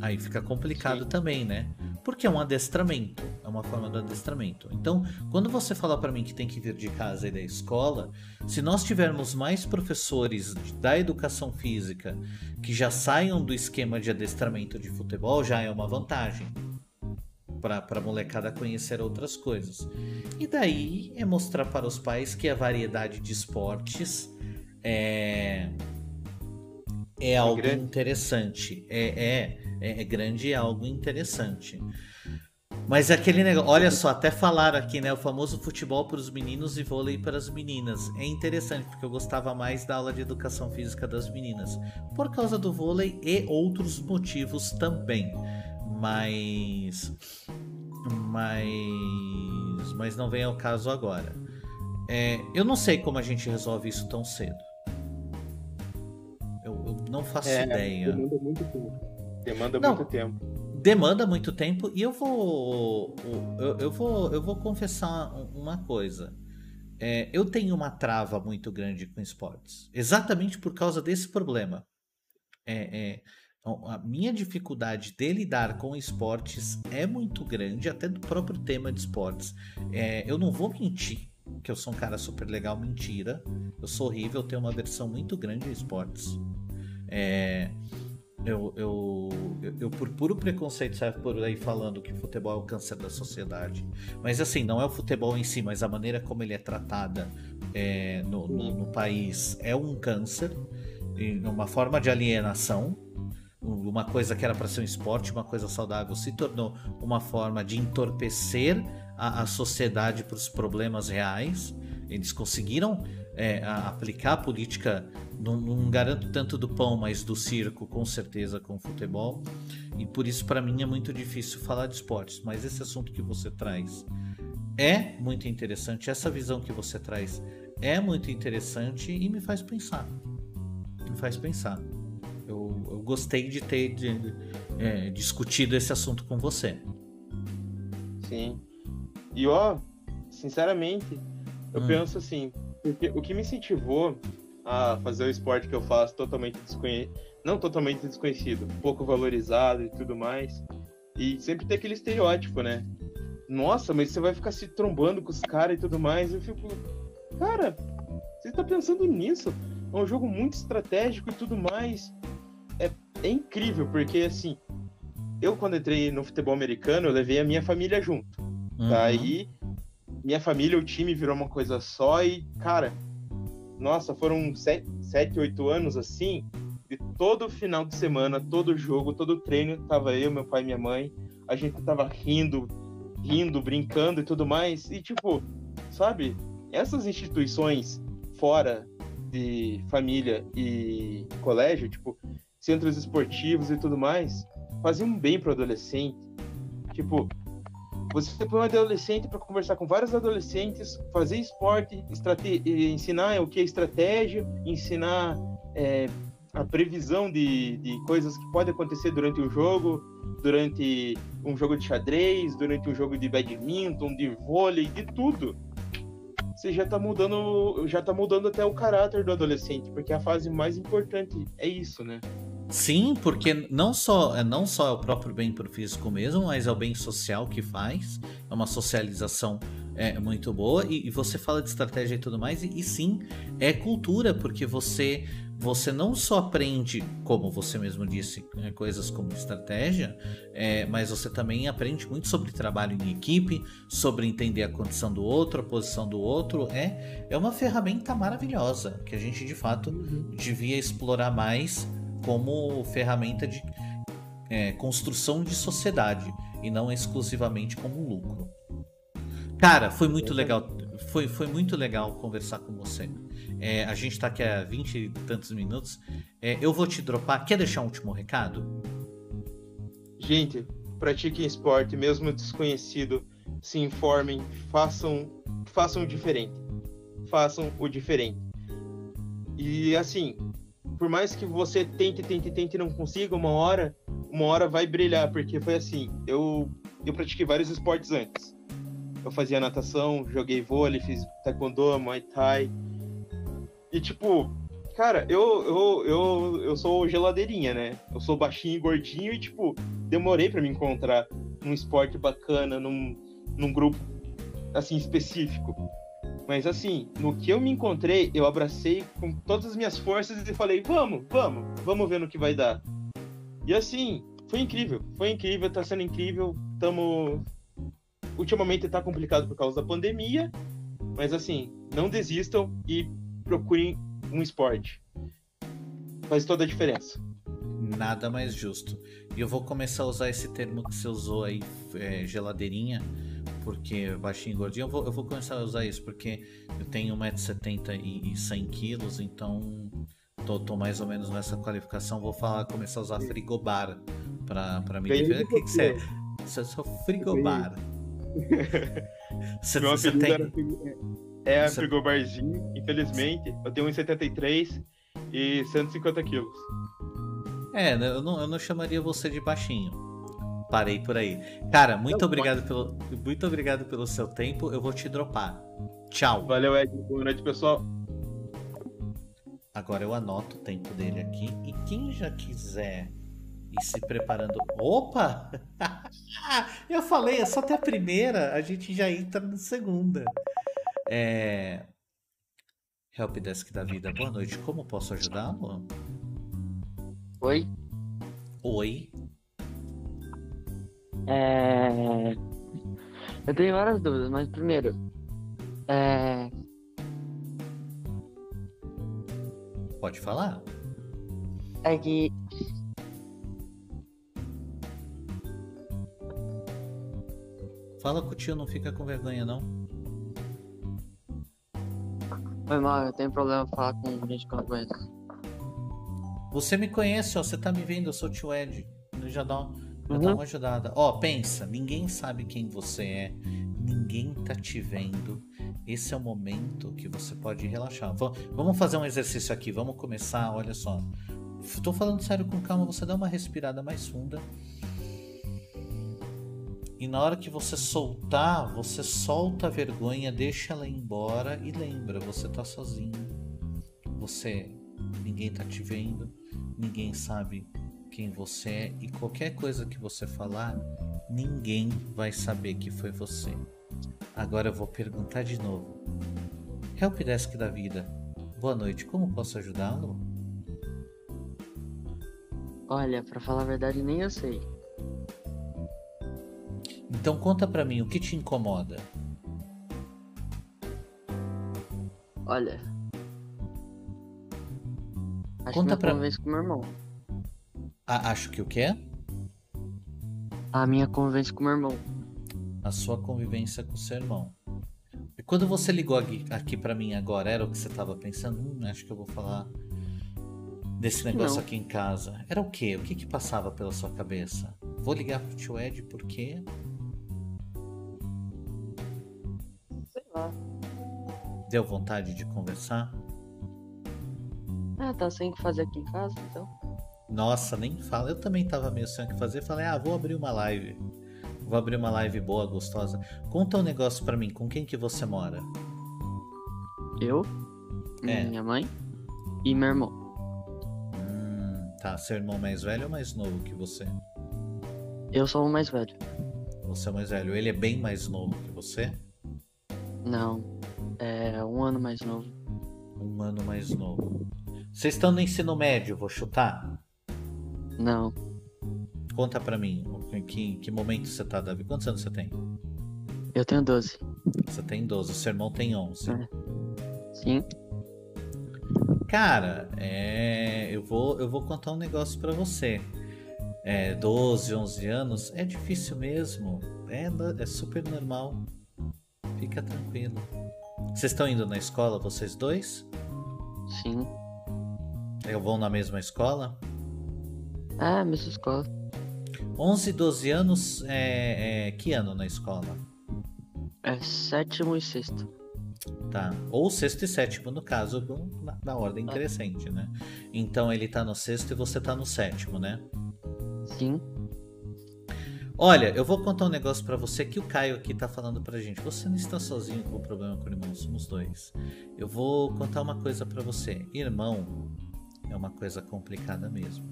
Aí fica complicado Sim. também, né? Porque é um adestramento, é uma forma do adestramento. Então, quando você fala para mim que tem que vir de casa e da escola, se nós tivermos mais professores da educação física que já saiam do esquema de adestramento de futebol, já é uma vantagem para a molecada conhecer outras coisas. E daí é mostrar para os pais que a variedade de esportes é, é, é algo interessante. É, é é, é grande e é algo interessante. Mas aquele negócio, olha só, até falaram aqui, né? O famoso futebol para os meninos e vôlei para as meninas. É interessante, porque eu gostava mais da aula de educação física das meninas. Por causa do vôlei e outros motivos também. Mas. Mas. Mas não vem ao caso agora. É, eu não sei como a gente resolve isso tão cedo. Eu, eu não faço é, ideia. Demanda muito tempo. Demanda Não, muito tempo. Demanda muito tempo e eu vou. Eu, eu vou, eu vou confessar uma coisa. É, eu tenho uma trava muito grande com esportes. Exatamente por causa desse problema. É, é, a minha dificuldade de lidar com esportes é muito grande, até do próprio tema de esportes. É, eu não vou mentir que eu sou um cara super legal, mentira. Eu sou horrível, tenho uma versão muito grande de esportes. É, eu, eu, eu, eu, por puro preconceito, saio por aí falando que futebol é o câncer da sociedade. Mas assim, não é o futebol em si, mas a maneira como ele é tratada é, no, no, no, país é um câncer, uma forma de alienação. Uma coisa que era para ser um esporte, uma coisa saudável, se tornou uma forma de entorpecer a, a sociedade para os problemas reais. Eles conseguiram é, aplicar a política não, não, garanto tanto do pão, mas do circo, com certeza, com o futebol. E por isso, para mim, é muito difícil falar de esportes. Mas esse assunto que você traz é muito interessante. Essa visão que você traz é muito interessante e me faz pensar. Me faz pensar. Eu, eu gostei de ter de, é, discutido esse assunto com você. Sim. E ó, sinceramente, eu hum. penso assim, porque o que me incentivou a fazer o esporte que eu faço totalmente desconhecido, não totalmente desconhecido, pouco valorizado e tudo mais. E sempre tem aquele estereótipo, né? Nossa, mas você vai ficar se trombando com os caras e tudo mais. Eu fico, cara, você tá pensando nisso? É um jogo muito estratégico e tudo mais. É, é incrível, porque assim, eu quando entrei no futebol americano, eu levei a minha família junto. Uhum. Daí, minha família, o time virou uma coisa só e, cara, nossa, foram sete, oito anos assim, de todo final de semana, todo jogo, todo treino, tava eu, meu pai e minha mãe, a gente tava rindo, rindo, brincando e tudo mais, e tipo, sabe, essas instituições fora de família e colégio, tipo, centros esportivos e tudo mais, faziam bem pro adolescente. Tipo, você põe um adolescente para conversar com vários adolescentes, fazer esporte, ensinar o que é estratégia, ensinar é, a previsão de, de coisas que podem acontecer durante um jogo, durante um jogo de xadrez, durante um jogo de badminton, de vôlei, de tudo. Você já está mudando, já tá mudando até o caráter do adolescente, porque a fase mais importante é isso, né? Sim, porque não só, é, não só é o próprio bem para o físico mesmo, mas é o bem social que faz. É uma socialização é, muito boa. E, e você fala de estratégia e tudo mais. E, e sim, é cultura, porque você você não só aprende, como você mesmo disse, é, coisas como estratégia, é, mas você também aprende muito sobre trabalho em equipe, sobre entender a condição do outro, a posição do outro. É, é uma ferramenta maravilhosa que a gente de fato uhum. devia explorar mais como ferramenta de é, construção de sociedade e não exclusivamente como lucro. Cara, foi muito legal. Foi, foi muito legal conversar com você. É, a gente tá aqui há 20 e tantos minutos. É, eu vou te dropar. Quer deixar um último recado? Gente, pratiquem esporte, mesmo desconhecido. Se informem, façam, façam o diferente. Façam o diferente. E assim, por mais que você tente, tente, tente e não consiga, uma hora, uma hora vai brilhar, porque foi assim, eu, eu pratiquei vários esportes antes. Eu fazia natação, joguei vôlei, fiz taekwondo, muay thai. E tipo, cara, eu, eu, eu, eu sou geladeirinha, né? Eu sou baixinho e gordinho e, tipo, demorei para me encontrar num esporte bacana, num, num grupo, assim, específico. Mas assim, no que eu me encontrei, eu abracei com todas as minhas forças e falei, vamos, vamos, vamos ver no que vai dar. E assim, foi incrível, foi incrível, tá sendo incrível. Tamo. Ultimamente tá complicado por causa da pandemia, mas assim, não desistam e procurem um esporte. Faz toda a diferença. Nada mais justo. E eu vou começar a usar esse termo que você usou aí, é, geladeirinha porque baixinho e gordinho, eu vou, eu vou começar a usar isso, porque eu tenho 1,70m e, e 100kg, então tô, tô, mais ou menos nessa qualificação. Vou falar, começar a usar frigobar pra, pra me ver. O que, que você é? Eu sou frigobar. você, [laughs] [laughs] Meu você tem... É a você... frigobarzinho, infelizmente. Eu tenho 1,73 e 150 quilos. É, eu não, eu não chamaria você de baixinho parei por aí. Cara, muito obrigado pelo, muito obrigado pelo seu tempo. Eu vou te dropar. Tchau. Valeu, Ed. Boa noite, pessoal. Agora eu anoto o tempo dele aqui. E quem já quiser ir se preparando. Opa! [laughs] eu falei, é só até a primeira, a gente já entra na segunda. É. Helpdesk da vida, boa noite. Como posso ajudá-lo? Oi. Oi. É... Eu tenho várias dúvidas, mas primeiro, é... Pode falar. É que Fala com o tio, não fica com vergonha não. Foi mal, eu tenho problema falar com gente eu não conheço. Você me conhece, ó, você tá me vendo, eu sou o tio Ed. Já dá Pra uhum. dar uma ajudada. Ó, pensa, ninguém sabe quem você é, ninguém tá te vendo. Esse é o momento que você pode relaxar. vamos fazer um exercício aqui, vamos começar, olha só. Tô falando sério com calma, você dá uma respirada mais funda. E na hora que você soltar, você solta a vergonha, deixa ela embora e lembra, você tá sozinho. Você ninguém tá te vendo, ninguém sabe quem você é e qualquer coisa que você falar, ninguém vai saber que foi você. Agora eu vou perguntar de novo. Helpdesk da vida, boa noite, como posso ajudá-lo? Olha, para falar a verdade, nem eu sei. Então conta pra mim, o que te incomoda? Olha. Acho conta pra... vez com meu irmão. Ah, acho que o quê? A minha convivência com meu irmão. A sua convivência com seu irmão. E quando você ligou aqui, aqui para mim agora, era o que você tava pensando? Hum, acho que eu vou falar desse negócio Não. aqui em casa. Era o quê? O que que passava pela sua cabeça? Vou ligar pro tio Ed porque. Sei lá. Deu vontade de conversar? Ah, tá sem o que fazer aqui em casa, então. Nossa, nem fala. Eu também tava meio sem o que fazer. Falei, ah, vou abrir uma live. Vou abrir uma live boa, gostosa. Conta um negócio para mim. Com quem que você mora? Eu, é. minha mãe e meu irmão. Hum, tá? Seu irmão mais velho ou mais novo que você? Eu sou o mais velho. Você é o mais velho. Ele é bem mais novo que você? Não. É um ano mais novo. Um ano mais novo. Vocês estão no ensino médio, vou chutar? Não. Conta pra mim, em que, que momento você tá, Davi? Quantos anos você tem? Eu tenho 12. Você tem 12, seu irmão tem 11. É. Sim. Cara, é, eu, vou, eu vou contar um negócio pra você. É, 12, 11 anos é difícil mesmo. É, é super normal. Fica tranquilo. Vocês estão indo na escola, vocês dois? Sim. Eu vou na mesma escola? Ah, mesma escola. 11, 12 anos, é, é, que ano na escola? É sétimo e sexto. Tá. Ou sexto e sétimo, no caso, na, na ordem crescente, né? Então ele tá no sexto e você tá no sétimo, né? Sim. Olha, eu vou contar um negócio para você que o Caio aqui tá falando pra gente. Você não está sozinho com o problema com o irmão, somos dois. Eu vou contar uma coisa para você. Irmão é uma coisa complicada mesmo.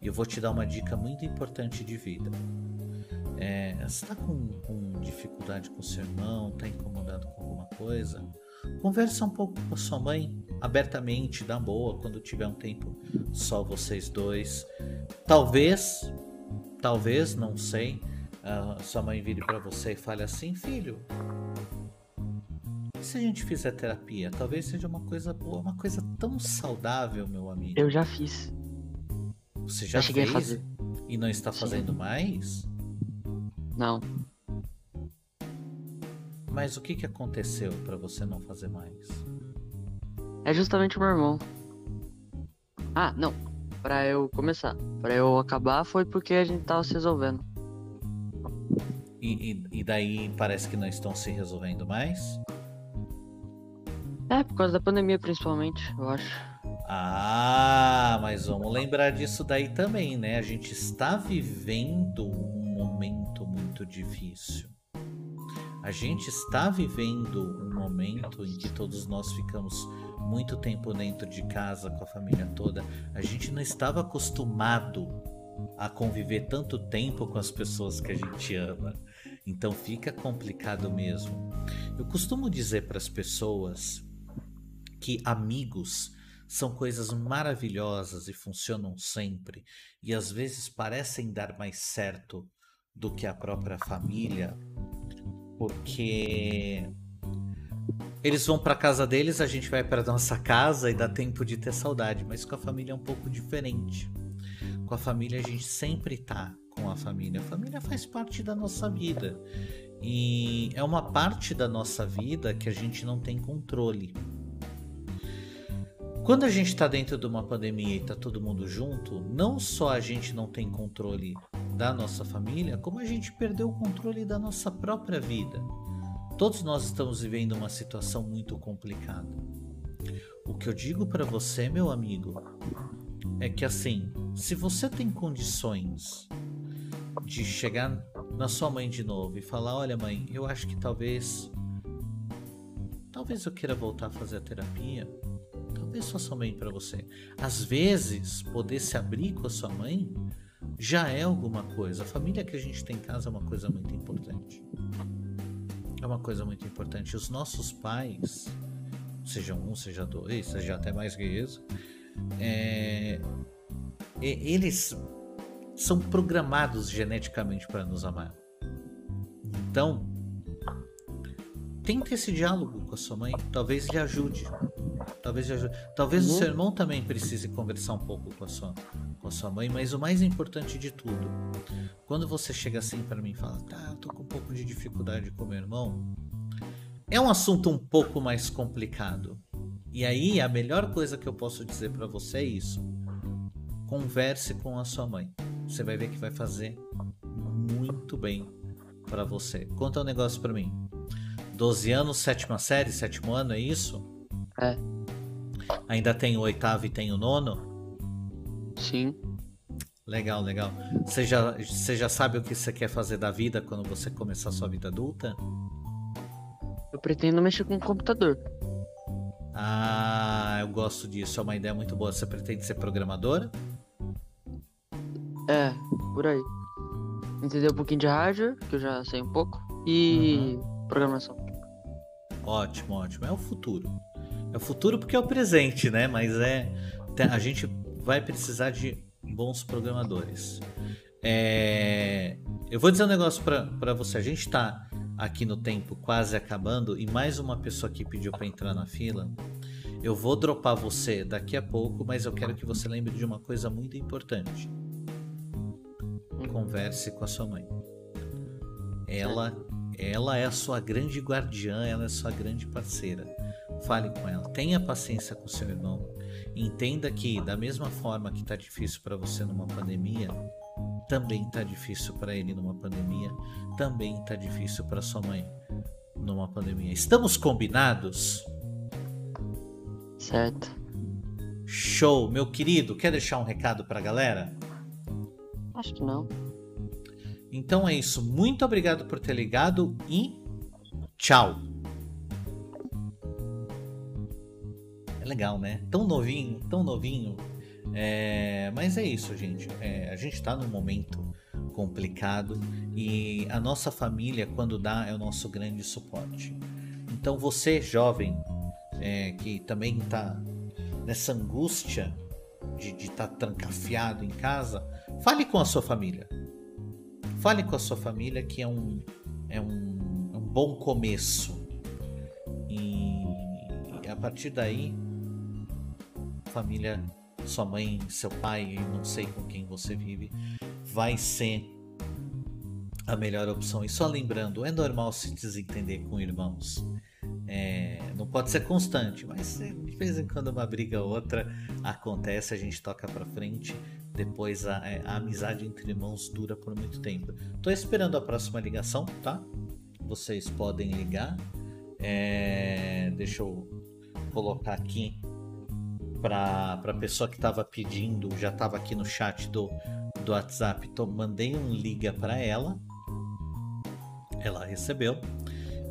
E eu vou te dar uma dica muito importante de vida. É, você está com, com, dificuldade com seu irmão, está incomodado com alguma coisa? Conversa um pouco com a sua mãe, abertamente, da boa, quando tiver um tempo só vocês dois. Talvez, talvez, não sei, a sua mãe vire para você e fale assim: Filho, se a gente fizer terapia? Talvez seja uma coisa boa, uma coisa tão saudável, meu amigo. Eu já fiz. Você já, fez? E não está fazendo Sim. mais? Não. Mas o que, que aconteceu para você não fazer mais? É justamente o meu irmão. Ah, não. Pra eu começar. Pra eu acabar foi porque a gente tava se resolvendo. E, e, e daí parece que não estão se resolvendo mais? É, por causa da pandemia principalmente, eu acho. Ah, mas vamos lembrar disso daí também, né? A gente está vivendo um momento muito difícil. A gente está vivendo um momento em que todos nós ficamos muito tempo dentro de casa com a família toda. A gente não estava acostumado a conviver tanto tempo com as pessoas que a gente ama. Então fica complicado mesmo. Eu costumo dizer para as pessoas que amigos são coisas maravilhosas e funcionam sempre, e às vezes parecem dar mais certo do que a própria família, porque eles vão para casa deles, a gente vai para nossa casa e dá tempo de ter saudade, mas com a família é um pouco diferente. Com a família a gente sempre tá com a família. A família faz parte da nossa vida. E é uma parte da nossa vida que a gente não tem controle. Quando a gente está dentro de uma pandemia e está todo mundo junto, não só a gente não tem controle da nossa família, como a gente perdeu o controle da nossa própria vida. Todos nós estamos vivendo uma situação muito complicada. O que eu digo para você, meu amigo, é que assim, se você tem condições de chegar na sua mãe de novo e falar: "Olha, mãe, eu acho que talvez talvez eu queira voltar a fazer a terapia". Talvez faça bem para você. Às vezes, poder se abrir com a sua mãe já é alguma coisa. A família que a gente tem em casa é uma coisa muito importante. É uma coisa muito importante. Os nossos pais, seja um, seja dois, seja até mais que isso, é, eles são programados geneticamente para nos amar. Então, tente esse diálogo com a sua mãe, talvez lhe ajude. Talvez, talvez uhum. o seu irmão também precise conversar um pouco com a, sua, com a sua mãe, mas o mais importante de tudo, quando você chega assim para mim e fala, tá, eu tô com um pouco de dificuldade com meu irmão, é um assunto um pouco mais complicado. E aí, a melhor coisa que eu posso dizer para você é isso. Converse com a sua mãe. Você vai ver que vai fazer muito bem para você. Conta um negócio para mim. 12 anos, sétima série, sétimo ano, é isso? É. Ainda tem o oitavo e tem o nono? Sim. Legal, legal. Você já, você já sabe o que você quer fazer da vida quando você começar a sua vida adulta? Eu pretendo mexer com o computador. Ah, eu gosto disso. É uma ideia muito boa. Você pretende ser programadora? É, por aí. Entender um pouquinho de hardware, que eu já sei um pouco, e uhum. programação. Ótimo, ótimo. É o futuro. É o futuro porque é o presente, né? Mas é. A gente vai precisar de bons programadores. É, eu vou dizer um negócio para você. A gente tá aqui no tempo quase acabando e mais uma pessoa aqui pediu para entrar na fila. Eu vou dropar você daqui a pouco, mas eu quero que você lembre de uma coisa muito importante. Converse com a sua mãe. Ela, ela é a sua grande guardiã, ela é a sua grande parceira. Fale com ela. Tenha paciência com seu irmão. Entenda que da mesma forma que está difícil para você numa pandemia, também está difícil para ele numa pandemia, também está difícil para sua mãe numa pandemia. Estamos combinados? Certo. Show, meu querido. Quer deixar um recado para a galera? Acho que não. Então é isso. Muito obrigado por ter ligado e tchau. Legal, né? Tão novinho, tão novinho. É, mas é isso, gente. É, a gente está num momento complicado e a nossa família, quando dá, é o nosso grande suporte. Então, você, jovem, é, que também está nessa angústia de estar tá trancafiado em casa, fale com a sua família. Fale com a sua família que é um, é um, é um bom começo. E, e a partir daí, família sua mãe, seu pai, não sei com quem você vive, vai ser a melhor opção. E só lembrando, é normal se desentender com irmãos. É, não pode ser constante, mas de vez em quando uma briga ou outra acontece, a gente toca para frente. Depois a, é, a, amizade entre irmãos dura por muito tempo. Tô esperando a próxima ligação, tá? Vocês podem ligar. É, deixa eu colocar aqui para a pessoa que estava pedindo, já estava aqui no chat do, do WhatsApp, tô, mandei um liga para ela. Ela recebeu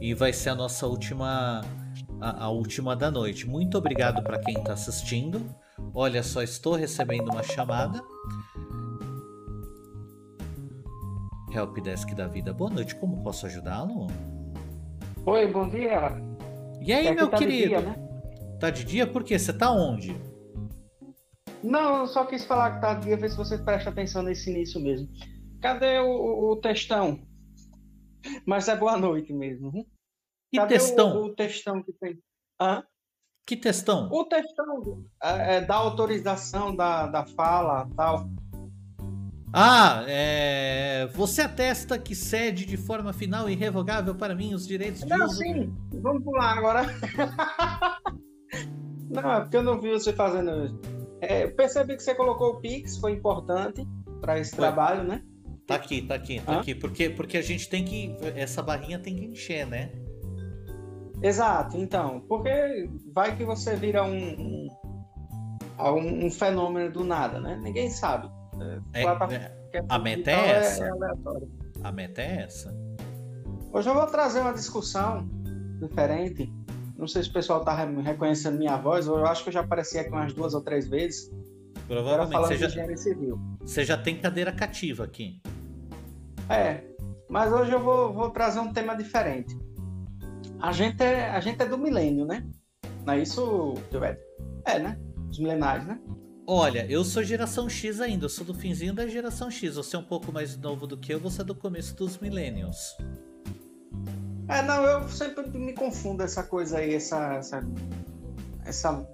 e vai ser a nossa última a, a última da noite. Muito obrigado para quem está assistindo. Olha só, estou recebendo uma chamada. Helpdesk da vida. Boa noite, como posso ajudá-lo? Oi, bom dia. E aí, meu tá querido? Dia, né? Tá de dia? Por quê? Você tá onde? Não, eu só quis falar que tá de dia, ver se você presta atenção nesse início mesmo. Cadê o, o textão? Mas é boa noite mesmo. Que Cadê textão? O, o textão que tem? Hã? Que textão? O textão é, é, da autorização da, da fala tal. Ah, é... você atesta que cede de forma final e irrevogável para mim os direitos de Não, uso... sim. Vamos pular agora. [laughs] não, é porque eu não vi você fazendo isso. É, percebi que você colocou o Pix, foi importante para esse foi. trabalho, né? Tá aqui, tá aqui, tá Hã? aqui. Porque, porque a gente tem que. Essa barrinha tem que encher, né? Exato, então. Porque vai que você vira um, um, um fenômeno do nada, né? Ninguém sabe. É, é, a meta é, é essa. É, a meta é essa. Hoje eu vou trazer uma discussão diferente não sei se o pessoal tá reconhecendo minha voz, eu acho que eu já apareci aqui umas duas ou três vezes. Provavelmente. Você já, civil. você já tem cadeira cativa aqui. É, mas hoje eu vou, vou trazer um tema diferente. A gente é, a gente é do milênio, né? Não é isso, Gilberto? É, né? Os milenários, né? Olha, eu sou geração X ainda, eu sou do finzinho da geração X. Você é um pouco mais novo do que eu, você é do começo dos millennials. É, não, eu sempre me confundo essa coisa aí, essa, essa, essa,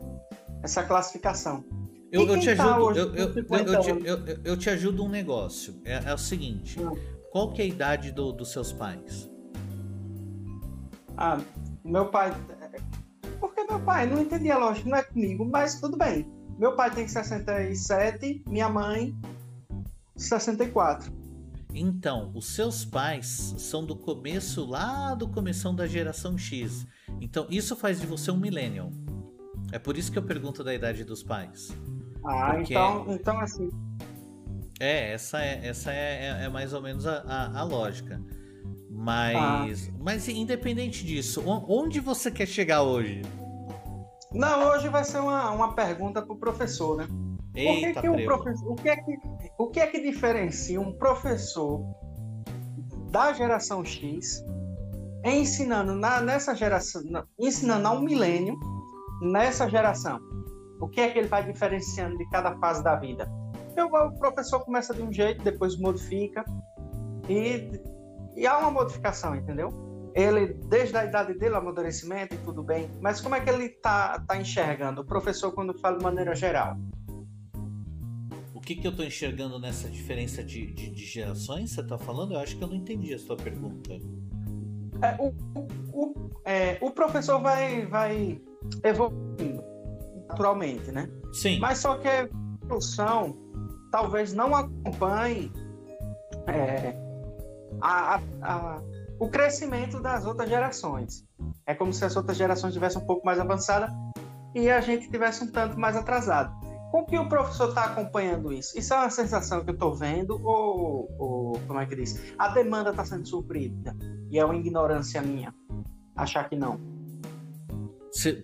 essa classificação. Eu, eu, te tá ajudo, eu, eu, te, eu, te ajudo um negócio. É, é o seguinte: hum. qual que é a idade do, dos seus pais? Ah, meu pai. Porque meu pai, não entendi a lógica, não é comigo, mas tudo bem. Meu pai tem 67, minha mãe 64. Então, os seus pais são do começo lá do começo da geração X. Então, isso faz de você um millennial. É por isso que eu pergunto da idade dos pais. Ah, Porque... então, então assim. É, essa é, essa é, é, é mais ou menos a, a, a lógica. Mas, ah. mas independente disso, onde você quer chegar hoje? Não, hoje vai ser uma, uma pergunta pro professor, né? Eita, que que um professor, o, que é que, o que é que diferencia um professor da geração X ensinando na, nessa geração, na, ensinando a um milênio nessa geração? O que é que ele vai diferenciando de cada fase da vida? O professor começa de um jeito, depois modifica e, e há uma modificação, entendeu? ele, desde a idade dele, amadurecimento e tudo bem, mas como é que ele está tá enxergando? O professor, quando fala de maneira geral. O que, que eu estou enxergando nessa diferença de, de, de gerações? Você está falando? Eu acho que eu não entendi a sua pergunta. É, o, o, é, o professor vai, vai evoluindo naturalmente, né? Sim. Mas só que a evolução talvez não acompanhe é, a, a, a o crescimento das outras gerações. É como se as outras gerações tivessem um pouco mais avançada e a gente tivesse um tanto mais atrasado. Com que o professor está acompanhando isso? Isso é uma sensação que eu estou vendo ou, ou, como é que diz? A demanda está sendo suprida e é uma ignorância minha achar que não. Se,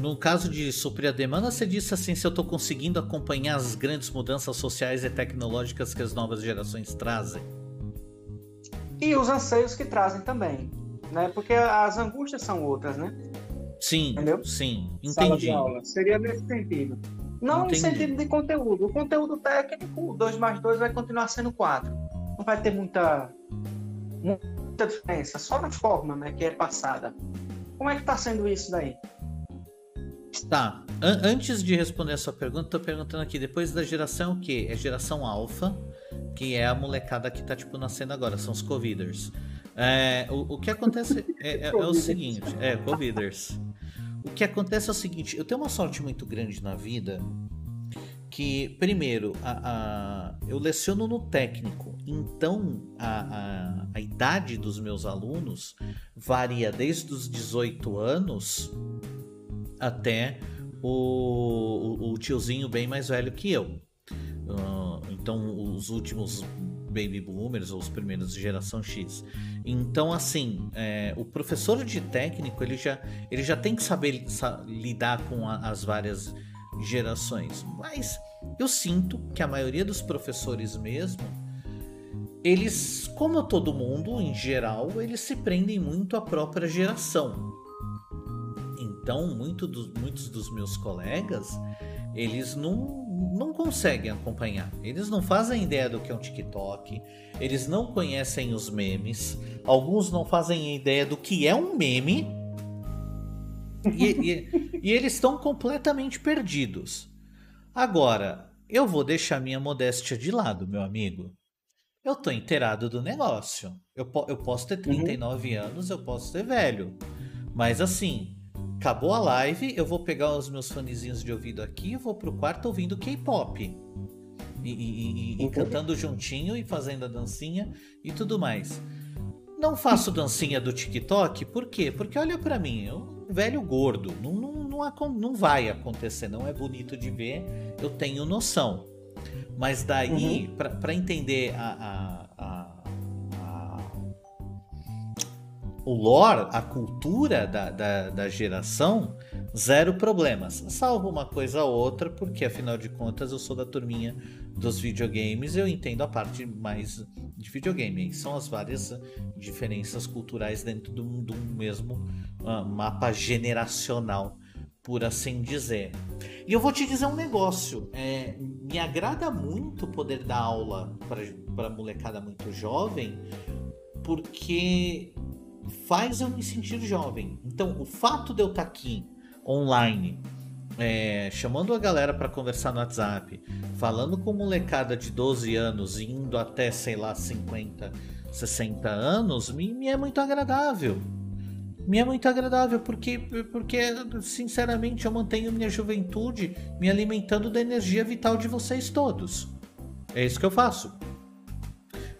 no caso de suprir a demanda, você disse assim: se eu estou conseguindo acompanhar as grandes mudanças sociais e tecnológicas que as novas gerações trazem e os anseios que trazem também, né? Porque as angústias são outras, né? Sim, Entendeu? sim, entendi. Seria nesse sentido. Não entendi. no sentido de conteúdo. O conteúdo técnico, 2 mais 2 vai continuar sendo 4. Não vai ter muita, muita diferença, só na forma né, que é passada. Como é que está sendo isso daí? Tá. An antes de responder a sua pergunta, tô perguntando aqui, depois da geração o quê? É geração alfa, que é a molecada que tá, tipo, nascendo agora, são os Coviders. É, o, o que acontece [laughs] é, é, é, o seguinte, é, Coviders. O que acontece é o seguinte, eu tenho uma sorte muito grande na vida, que, primeiro, a, a eu leciono no técnico, então a, a, idade dos meus alunos varia desde os 18 anos até o, o, o tiozinho bem mais velho que eu. Uh, então, os últimos baby boomers, ou os primeiros de geração X. Então, assim, é, o professor de técnico ele já, ele já tem que saber sa lidar com a, as várias gerações. Mas eu sinto que a maioria dos professores mesmo, eles, como todo mundo em geral, eles se prendem muito à própria geração. Então, muito do, muitos dos meus colegas, eles não, não conseguem acompanhar. Eles não fazem ideia do que é um TikTok, eles não conhecem os memes, alguns não fazem ideia do que é um meme. E, e, e eles estão completamente perdidos. Agora, eu vou deixar minha modéstia de lado, meu amigo. Eu tô inteirado do negócio. Eu, eu posso ter 39 uhum. anos, eu posso ser velho. Mas assim, acabou a live, eu vou pegar os meus fonezinhos de ouvido aqui e vou pro quarto ouvindo K-pop. E, e, e, e, cantando juntinho e fazendo a dancinha e tudo mais. Não faço dancinha do TikTok, por quê? Porque olha para mim, eu velho gordo, não, não, não, não, vai acontecer, não é bonito de ver, eu tenho noção. Mas daí, uhum. para entender a, a o lore, a cultura da, da, da, geração, zero problemas. Salvo uma coisa ou outra, porque afinal de contas eu sou da turminha dos videogames, eu entendo a parte mais de videogame. São as várias diferenças culturais dentro do, do mesmo uh, mapa generacional, por assim dizer. E eu vou te dizer um negócio: é, me agrada muito poder dar aula para molecada muito jovem, porque faz eu me sentir jovem. Então, o fato de eu estar tá aqui online, é, chamando a galera para conversar no WhatsApp, falando com molecada de 12 anos, indo até, sei lá, 50, 60 anos, me, me é muito agradável. Me é muito agradável porque, porque, sinceramente, eu mantenho minha juventude me alimentando da energia vital de vocês todos. É isso que eu faço.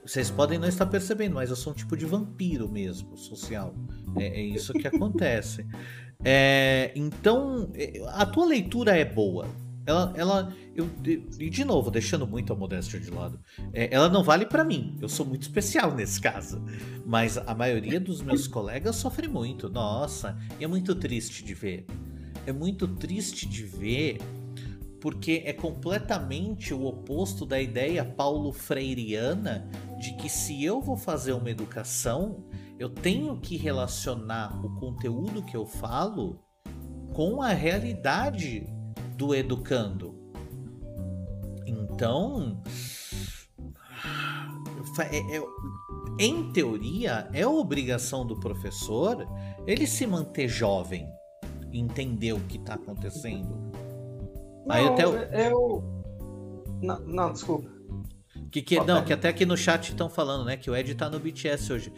Vocês podem não estar percebendo, mas eu sou um tipo de vampiro mesmo, social. É, é isso que acontece. [laughs] É, então, é, a tua leitura é boa. Ela, ela eu, e de novo, deixando muito a modéstia de lado, é, ela não vale para mim. Eu sou muito especial [laughs] nesse caso. Mas a maioria dos meus colegas sofre muito. Nossa, e é muito triste de ver. É muito triste de ver porque é completamente o oposto da ideia paulo freireana de que se eu vou fazer uma educação, eu tenho que relacionar o conteúdo que eu falo com a realidade do educando. Então, é, é, em teoria, é obrigação do professor ele se manter jovem, entender o que está acontecendo. Não, Aí até eu... eu... Não, não, desculpa. Que, que, não, que até aqui no chat estão falando, né? Que o Ed tá no BTS hoje.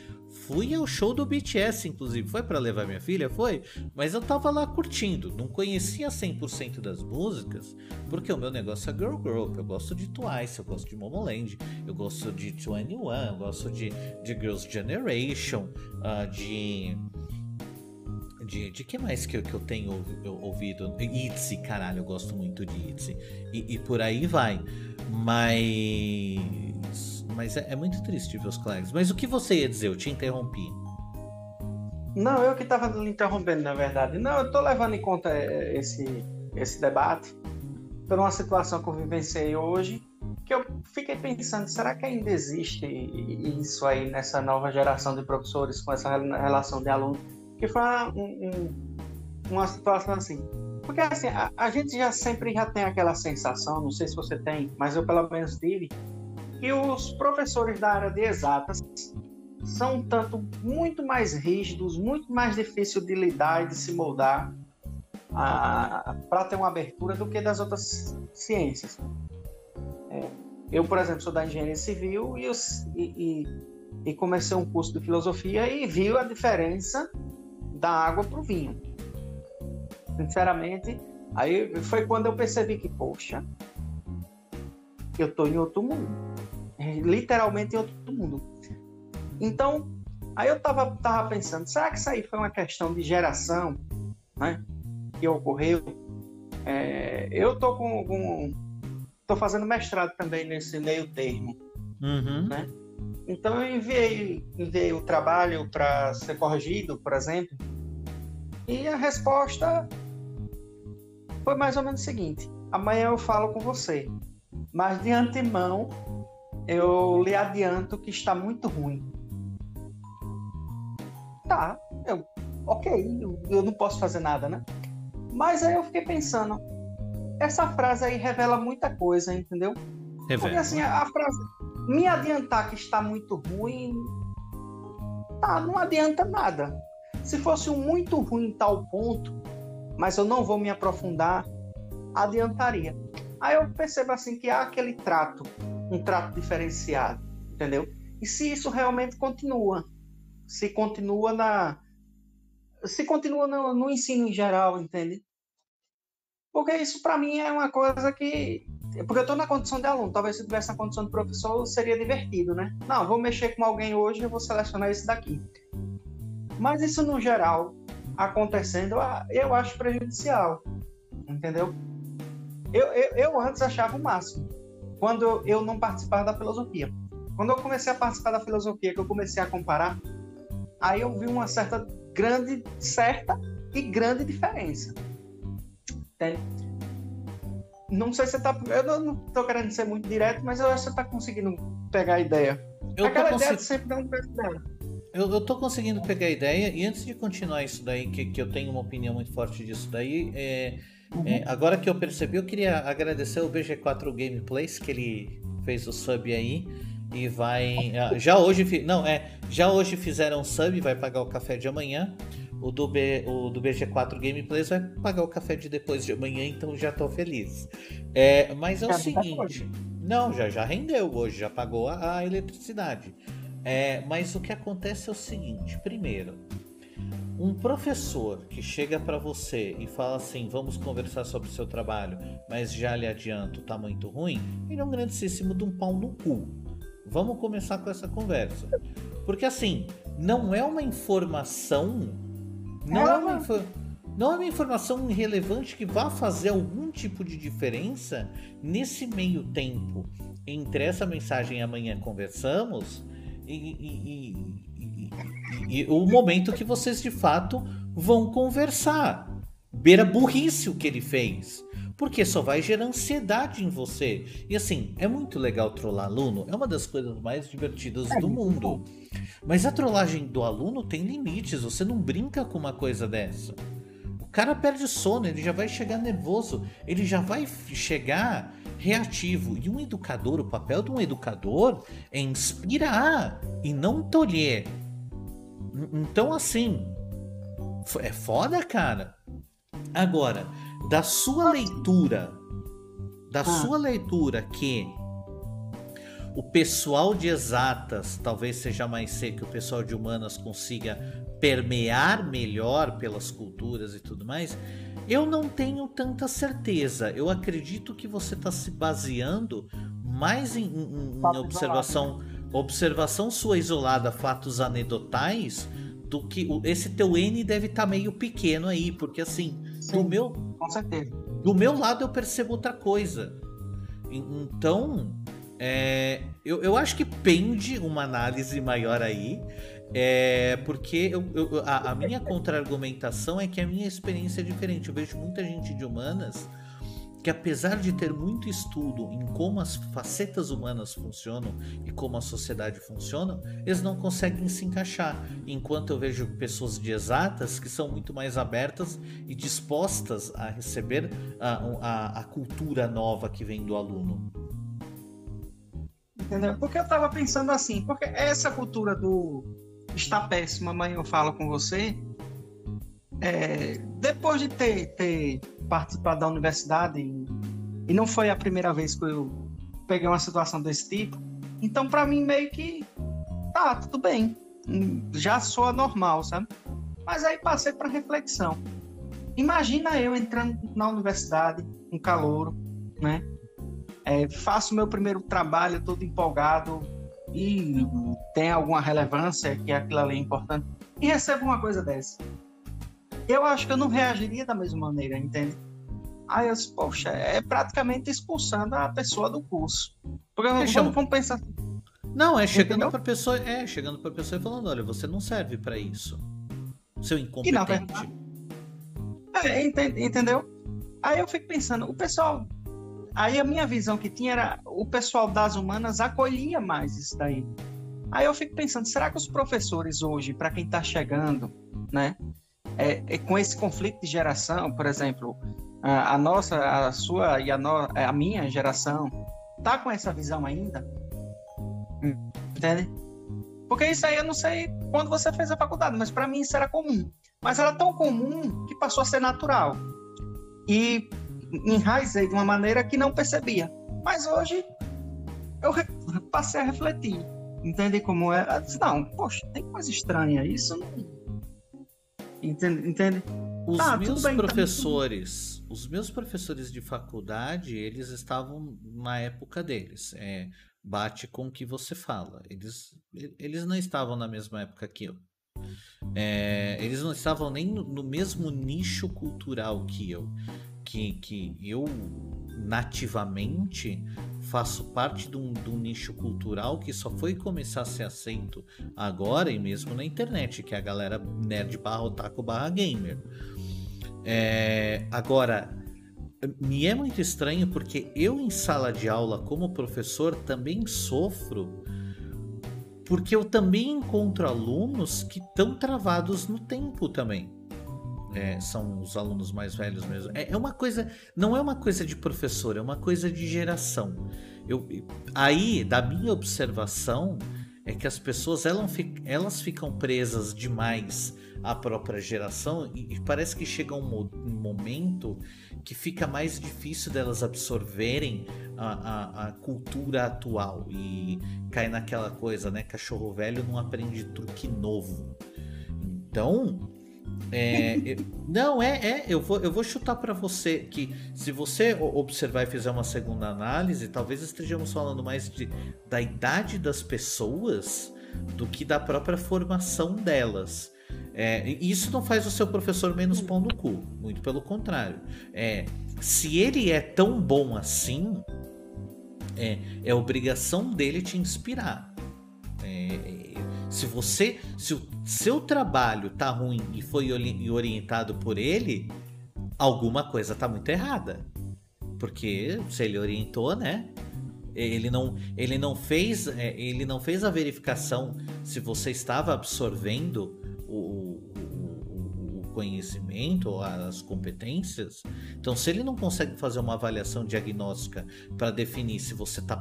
Fui ao show do BTS, inclusive. Foi para levar minha filha? Foi. Mas eu tava lá curtindo. Não conhecia 100% das músicas, porque o meu negócio é girl group. Eu gosto de Twice, eu gosto de Momoland, eu gosto de 21, eu gosto de, de Girls' Generation, uh, de de, de que mais que eu, que eu tenho ouvido? Itzy, caralho, eu gosto muito de Itzy. E, e por aí vai. Mas. Mas é, é, muito triste ver os colegas. Mas o que você ia dizer? Eu te interrompi. Não, eu que estava interrompendo, na verdade. Não, eu estou levando em conta é, esse, esse debate por uma situação que eu vivenciei hoje, que eu fiquei pensando, será que ainda existe isso aí nessa nova geração de professores com essa relação de aluno? Que foi uma, um, uma situação assim. Porque assim, a, a, gente já sempre já tem aquela sensação, não sei se você tem, mas eu pelo menos tive, que os professores da área de exatas são tanto muito mais rígidos, muito mais difícil de lidar e de se moldar para ter uma abertura do que das outras ciências. É, eu, por exemplo, sou da engenharia civil e, e, e, comecei um curso de filosofia e vi a diferença da água para o vinho. Sinceramente, aí foi quando eu percebi que, poxa, eu estou em outro mundo. Literalmente em outro mundo. Então, aí eu tava, tava pensando, será que isso aí foi uma questão de geração, né? Que ocorreu? É, eu tô com, com, tô fazendo mestrado também nesse meio termo, uhum. né? Então eu enviei, enviei o trabalho para ser corrigido, por exemplo, e a resposta foi mais ou menos o seguinte: amanhã eu falo com você, mas de antemão eu lhe adianto que está muito ruim. Tá, eu, ok, eu, eu não posso fazer nada, né? Mas aí eu fiquei pensando, essa frase aí revela muita coisa, entendeu? Revela. Porque assim, a, a frase me adiantar que está muito ruim, tá, não adianta nada. Se fosse um muito ruim em tal ponto, mas eu não vou me aprofundar, adiantaria. Aí eu percebo assim que há aquele trato, um trato diferenciado, entendeu? E se isso realmente continua, se continua na se continua no, no ensino em geral, entende? Porque isso para mim é uma coisa que porque eu estou na condição de aluno, talvez se tivesse na condição de professor seria divertido, né? Não, vou mexer com alguém hoje, eu vou selecionar esse daqui. Mas isso no geral acontecendo, ah, eu acho prejudicial, entendeu? Eu, eu, eu antes achava o máximo, quando eu não participava da filosofia. Quando eu comecei a participar da filosofia, que eu comecei a comparar, aí eu vi uma certa grande, certa e grande diferença. Entende? Não sei se você tá. Eu não, tô querendo ser muito direto, mas eu acho que você tá conseguindo pegar a ideia. Eu Aquela ideia consegui... sempre dá um dela. Eu, eu tô conseguindo pegar a ideia, e antes de continuar isso daí, que, que eu tenho uma opinião muito forte disso daí, é, uhum. é, agora que eu percebi, eu queria agradecer o BG4 Gameplays, que ele fez o sub aí. E vai. Ah, já hoje. Não, é. Já hoje fizeram sub, vai pagar o café de amanhã. O do, B, o do BG4 Gameplays vai pagar o café de depois de amanhã, então já tô feliz. É, mas é o seguinte. Não, já, já rendeu hoje, já pagou a, a eletricidade. É, mas o que acontece é o seguinte: primeiro, um professor que chega para você e fala assim, vamos conversar sobre o seu trabalho, mas já lhe adianto, tá muito ruim, ele é um grandíssimo de um pau no cu. Vamos começar com essa conversa. Porque assim, não é uma informação não é, uma, não é uma informação irrelevante que vá fazer algum tipo de diferença nesse meio tempo entre essa mensagem amanhã conversamos e, e, e, e, o momento que vocês de fato vão conversar. Beira burrice o que ele fez. Porque só vai gerar ansiedade em você. E assim, é muito legal trollar aluno, é uma das coisas mais divertidas do mundo. Mas a trollagem do aluno tem limites, você não brinca com uma coisa dessa. O cara perde sono, ele já vai chegar nervoso, ele já vai chegar reativo. E um educador, o papel de um educador é inspirar e não tolher. Então, assim, é foda, cara. Agora, da sua leitura, da ah. sua leitura que o pessoal de exatas talvez seja mais seco, que o pessoal de humanas consiga permear melhor pelas culturas e tudo mais, eu não tenho tanta certeza. Eu acredito que você está se baseando mais em, em, em observação, observação sua isolada, fatos anedotais, do que esse teu N deve estar tá meio pequeno aí, porque assim, Sim, do meu, com certeza. Do meu lado eu percebo outra coisa. Então, é, eu, eu acho que pende uma análise maior aí. É, porque eu, eu, a, a, minha contra-argumentação é que a minha experiência é diferente. Eu vejo muita gente de humanas que, apesar de ter muito estudo em como as facetas humanas funcionam e como a sociedade funciona, eles não conseguem se encaixar. Enquanto eu vejo pessoas de exatas que são muito mais abertas e dispostas a receber a, a, a cultura nova que vem do aluno. Entendeu? Porque eu estava pensando assim, porque essa cultura do está péssima, amanhã eu falo com você. É, depois de ter, ter participado da universidade, e, não foi a primeira vez que eu peguei uma situação desse tipo, então para mim meio que tá, tudo bem, já soa normal, sabe? Mas aí passei para reflexão. Imagina eu entrando na universidade, um calouro, né? É, faço meu primeiro trabalho todo empolgado, e tem alguma relevância, que aquilo ali é importante, e recebo uma coisa dessa. Eu acho que eu não reagiria da mesma maneira, entende? Aí eu disse, poxa, é praticamente expulsando a pessoa do curso. Porque é, vamos, vamos pensar. Não, é chegando para pessoa, é chegando para pessoa e falando, olha, você não serve para isso. Seu incompetente. E na verdade, é, entendeu? Aí eu fico pensando, o pessoal Aí a minha visão que tinha era o pessoal das humanas acolhia mais isso daí. Aí eu fico pensando, será que os professores hoje, para quem está chegando, né, é, é, com esse conflito de geração, por exemplo, a, a nossa, a sua e a, no, a minha geração, tá com essa visão ainda? Entende? Porque isso aí eu não sei quando você fez a faculdade, mas para mim isso era comum. Mas era tão comum que passou a ser natural. E enraizei de uma maneira que não percebia. Mas hoje eu passei a refletir. Entende como é? Eu disse, não, poxa, tem coisa estranha. Isso não. Entende? entende? Os ah, meus bem, tá professores, tá os meus professores de faculdade, eles estavam na época deles. É, bate com o que você fala. Eles, eles não estavam na mesma época que eu. É, eles não estavam nem no, no, mesmo nicho cultural que eu que, que eu nativamente faço parte de um, de um, nicho cultural que só foi começar a ser aceito agora e mesmo na internet, que é a galera nerd barra otaku barra gamer. É, agora, me é muito estranho porque eu em sala de aula como professor também sofro porque eu também encontro alunos que estão travados no tempo também é, são os alunos mais velhos mesmo. É, é, uma coisa, não é uma coisa de professor, é uma coisa de geração. Eu, aí, da minha observação, é que as pessoas elas, elas ficam presas demais à própria geração e, e parece que chega um, um, momento que fica mais difícil delas absorverem a, a, a, cultura atual e cai naquela coisa, né? Cachorro velho não aprende truque novo. Então, é, não, é, é. Eu vou, eu vou chutar para você que se você observar e fizer uma segunda análise, talvez estejamos falando mais de, da idade das pessoas do que da própria formação delas. É, isso não faz o seu professor menos pão no cu, muito pelo contrário. É, se ele é tão bom assim, é, é obrigação dele te inspirar. É, se você, se o seu trabalho tá ruim e foi orientado por ele, alguma coisa tá muito errada. Porque se ele orientou, né? Ele não, ele não fez, é, ele não fez a verificação se você estava absorvendo o, o, o conhecimento ou as competências. Então, se ele não consegue fazer uma avaliação diagnóstica para definir se você está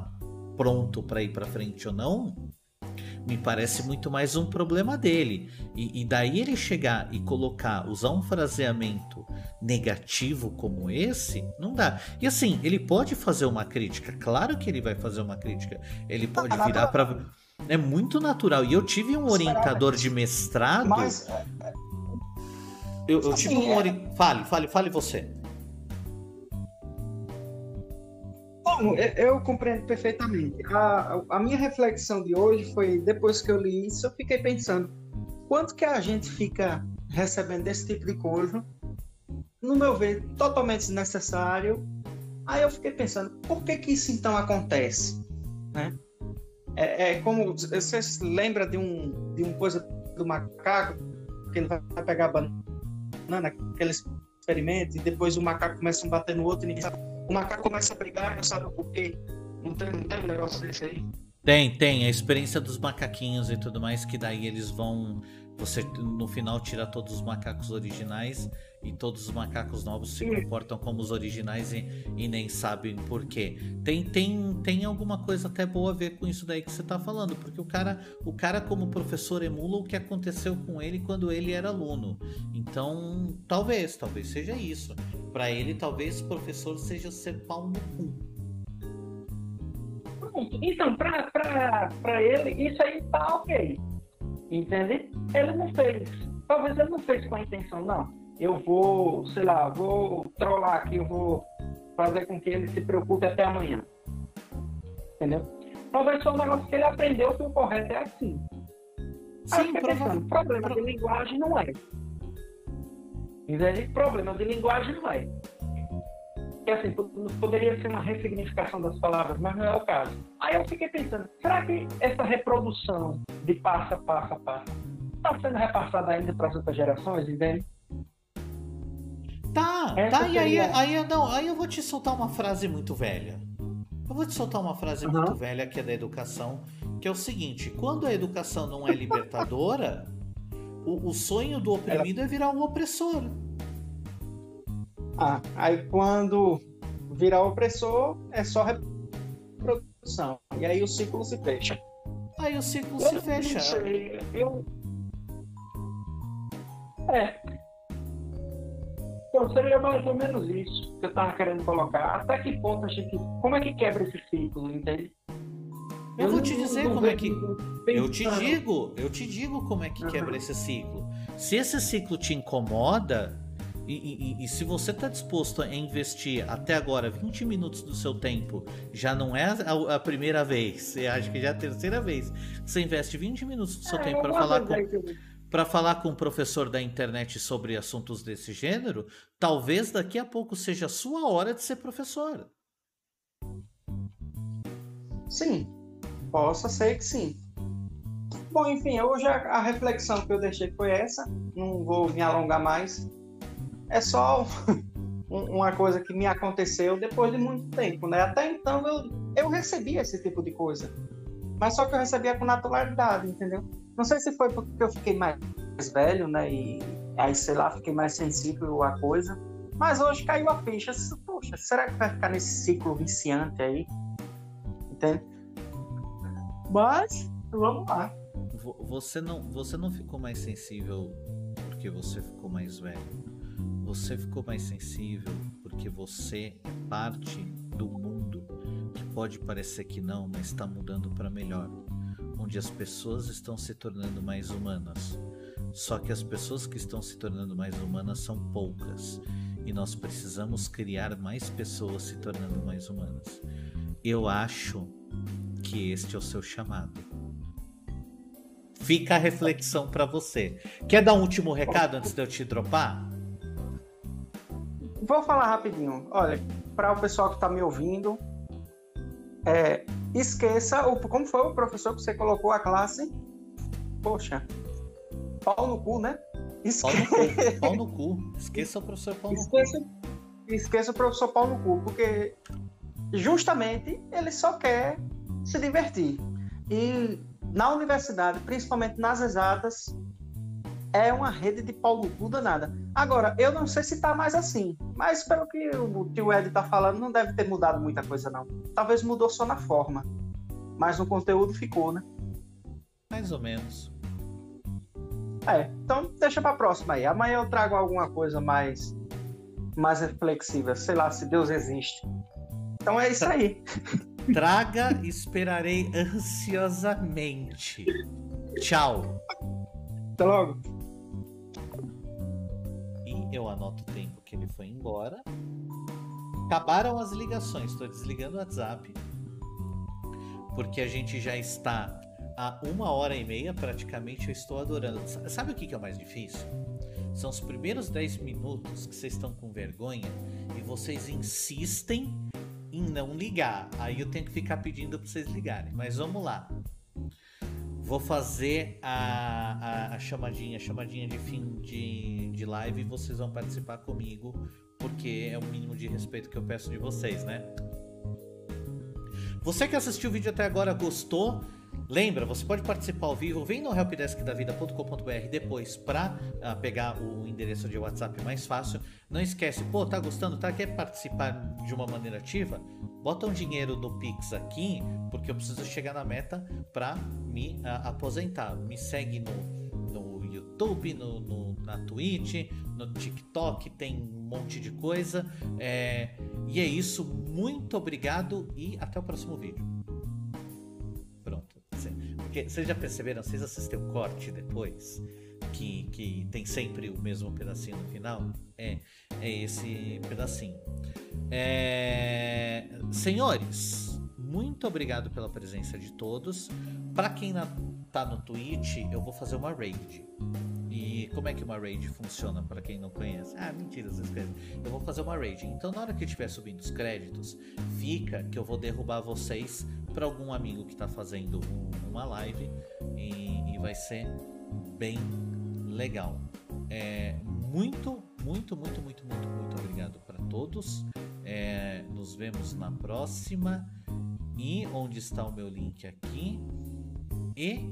pronto para ir para frente ou não, me parece muito mais um problema dele. E, e, daí ele chegar e colocar, usar um fraseamento negativo como esse, não dá. E assim, ele pode fazer uma crítica, claro que ele vai fazer uma crítica. Ele pode virar para. É muito natural. E eu tive um orientador de mestrado. Mas. É, é, eu, eu tive assim, um. Ori... Fale, fale, fale você. Bom, eu compreendo perfeitamente. A, a minha reflexão de hoje foi, depois que eu li isso, eu fiquei pensando, quanto que a gente fica recebendo desse tipo de coisa, no meu ver, totalmente desnecessário. Aí eu fiquei pensando, por que que isso então acontece? Né? É, é como, você se lembra de um, de um coisa do macaco, que ele vai pegar a banana, aquele experimento, e depois o macaco começa a bater no outro e ninguém sabe o macaco começa a brigar, não sabe. Não tem, não tem um negócio desse aí? Tem, tem. A experiência dos macaquinhos e tudo mais, que daí eles vão. Você no final tira todos os macacos originais e todos os macacos novos se comportam como os originais e, e, nem sabem por quê. Tem, tem, tem alguma coisa até boa a ver com isso daí que você está falando, porque o cara, o cara como professor emula o que aconteceu com ele quando ele era aluno. Então, talvez, talvez seja isso. Para ele, talvez professor seja ser pau no cu. Então, para ele, isso aí tá ok. Entende? Ele não fez. Talvez ele não fez com a intenção, não eu vou, sei lá, vou trollar aqui, eu vou fazer com que ele se preocupe até amanhã. Entendeu? Talvez seja um negócio que ele aprendeu que o correto é assim. Sim, pensando, problema de linguagem não é. Entende? Problema de linguagem não é. Que assim, poderia ser uma ressignificação das palavras, mas não é o caso. Aí eu fiquei pensando, será que essa reprodução de passa, passa, passa, está sendo repassada ainda para as outras gerações, entende? Tá, Essa tá, e aí, aí, não, aí eu vou te soltar uma frase muito velha. Eu vou te soltar uma frase uhum. muito velha que é da educação, que é o seguinte: quando a educação não é libertadora, o, o, sonho do oprimido Ela... é virar um opressor. Ah, aí quando virar opressor é só reprodução. E aí o ciclo se fecha. Aí o ciclo eu se fecha. Sei, eu... É, então, seria mais ou menos isso que eu estava querendo colocar. Até que ponto a gente. Como é que quebra esse ciclo, entende? Eu, eu vou te dizer como é que. Eu te digo, eu te digo como é que uhum. quebra esse ciclo. Se esse ciclo te incomoda, e, e, e, se você está disposto a investir até agora 20 minutos do seu tempo, já não é a, a primeira vez, eu acho que já é a terceira vez, você investe 20 minutos do seu é, tempo para falar com para falar com um professor da internet sobre assuntos desse gênero, talvez daqui a pouco seja a sua hora de ser professor. Sim, possa ser que sim. Bom, enfim, hoje a, a reflexão que eu deixei foi essa. Não vou me alongar mais. É só [laughs] uma coisa que me aconteceu depois de muito tempo, né? Até então eu, eu recebia esse tipo de coisa. Mas só que eu recebia com naturalidade, entendeu? Não sei se foi porque eu fiquei mais velho, né? E aí, sei lá, fiquei mais sensível à coisa. Mas hoje caiu a ficha. Poxa, será que vai ficar nesse ciclo viciante aí? Entende? Mas, vamos lá. Você não, você não ficou mais sensível porque você ficou mais velho. Você ficou mais sensível porque você é parte do mundo que pode parecer que não, mas está mudando para melhor onde as pessoas estão se tornando mais humanas. Só que as pessoas que estão se tornando mais humanas são poucas e nós precisamos criar mais pessoas se tornando mais humanas. Eu acho que este é o seu chamado. Fica a reflexão para você. Quer dar um último recado antes de eu te dropar? Vou falar rapidinho. Olha, para o pessoal que está me ouvindo, é, esqueça o, como foi o professor que você colocou a classe. Poxa, pau no cu, né? Esque... Pau, no cu, pau no cu. Esqueça o professor pau no esqueça, cu. esqueça o professor Paulo Cu, porque justamente ele só quer se divertir. E na universidade, principalmente nas exatas, é uma rede de Paulo Cu danada. Agora, eu não sei se tá mais assim, mas pelo que o tio Ed tá falando, não deve ter mudado muita coisa, não. Talvez mudou só na forma, mas no conteúdo ficou, né? Mais ou menos. É, então deixa pra próxima aí. Amanhã eu trago alguma coisa mais, mais reflexiva. Sei lá, se Deus existe. Então é isso aí. [laughs] Traga, esperarei ansiosamente. Tchau. Até logo. Eu anoto o tempo que ele foi embora. Acabaram as ligações. Estou desligando o WhatsApp. Porque a gente já está a uma hora e meia, praticamente, eu estou adorando. Sabe o que é o mais difícil? São os primeiros 10 minutos que vocês estão com vergonha e vocês insistem em não ligar. Aí eu tenho que ficar pedindo para vocês ligarem. Mas vamos lá. Vou fazer a, a, a, chamadinha, chamadinha de fim de, de live e vocês vão participar comigo, porque é o mínimo de respeito que eu peço de vocês, né? Você que assistiu o vídeo até agora gostou? Lembra, você pode participar ao vivo, vem no helpdeskdavida.com.br depois para uh, ah, pegar o endereço de WhatsApp mais fácil. Não esquece, pô, tá gostando, tá? Quer participar de uma maneira ativa? Bota um dinheiro no Pix aqui, porque eu preciso chegar na meta para me uh, aposentar. Me segue no, no YouTube, no, no, na Twitch, no TikTok, tem um monte de coisa. É, e é isso, muito obrigado e até o próximo vídeo. Porque vocês já perceberam, vocês assistem o corte depois, que, que tem sempre o mesmo pedacinho no final? É, é esse pedacinho. É... Senhores, muito obrigado pela presença de todos. Para quem tá no Twitch, eu vou fazer uma raid. E como é que uma raid funciona para quem não conhece? Ah, mentira, vocês Eu vou fazer uma raid. Então, na hora que estiver subindo os créditos, fica que eu vou derrubar vocês para algum amigo que está fazendo um, uma live e, e, vai ser bem legal. É, muito, muito, muito, muito, muito, muito obrigado para todos. É, nos vemos na próxima. E onde está o meu link aqui? E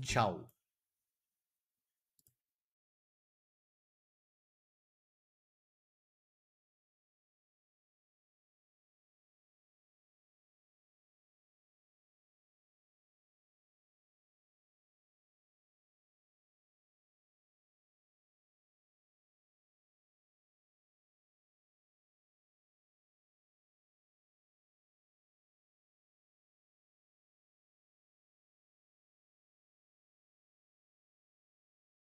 tchau.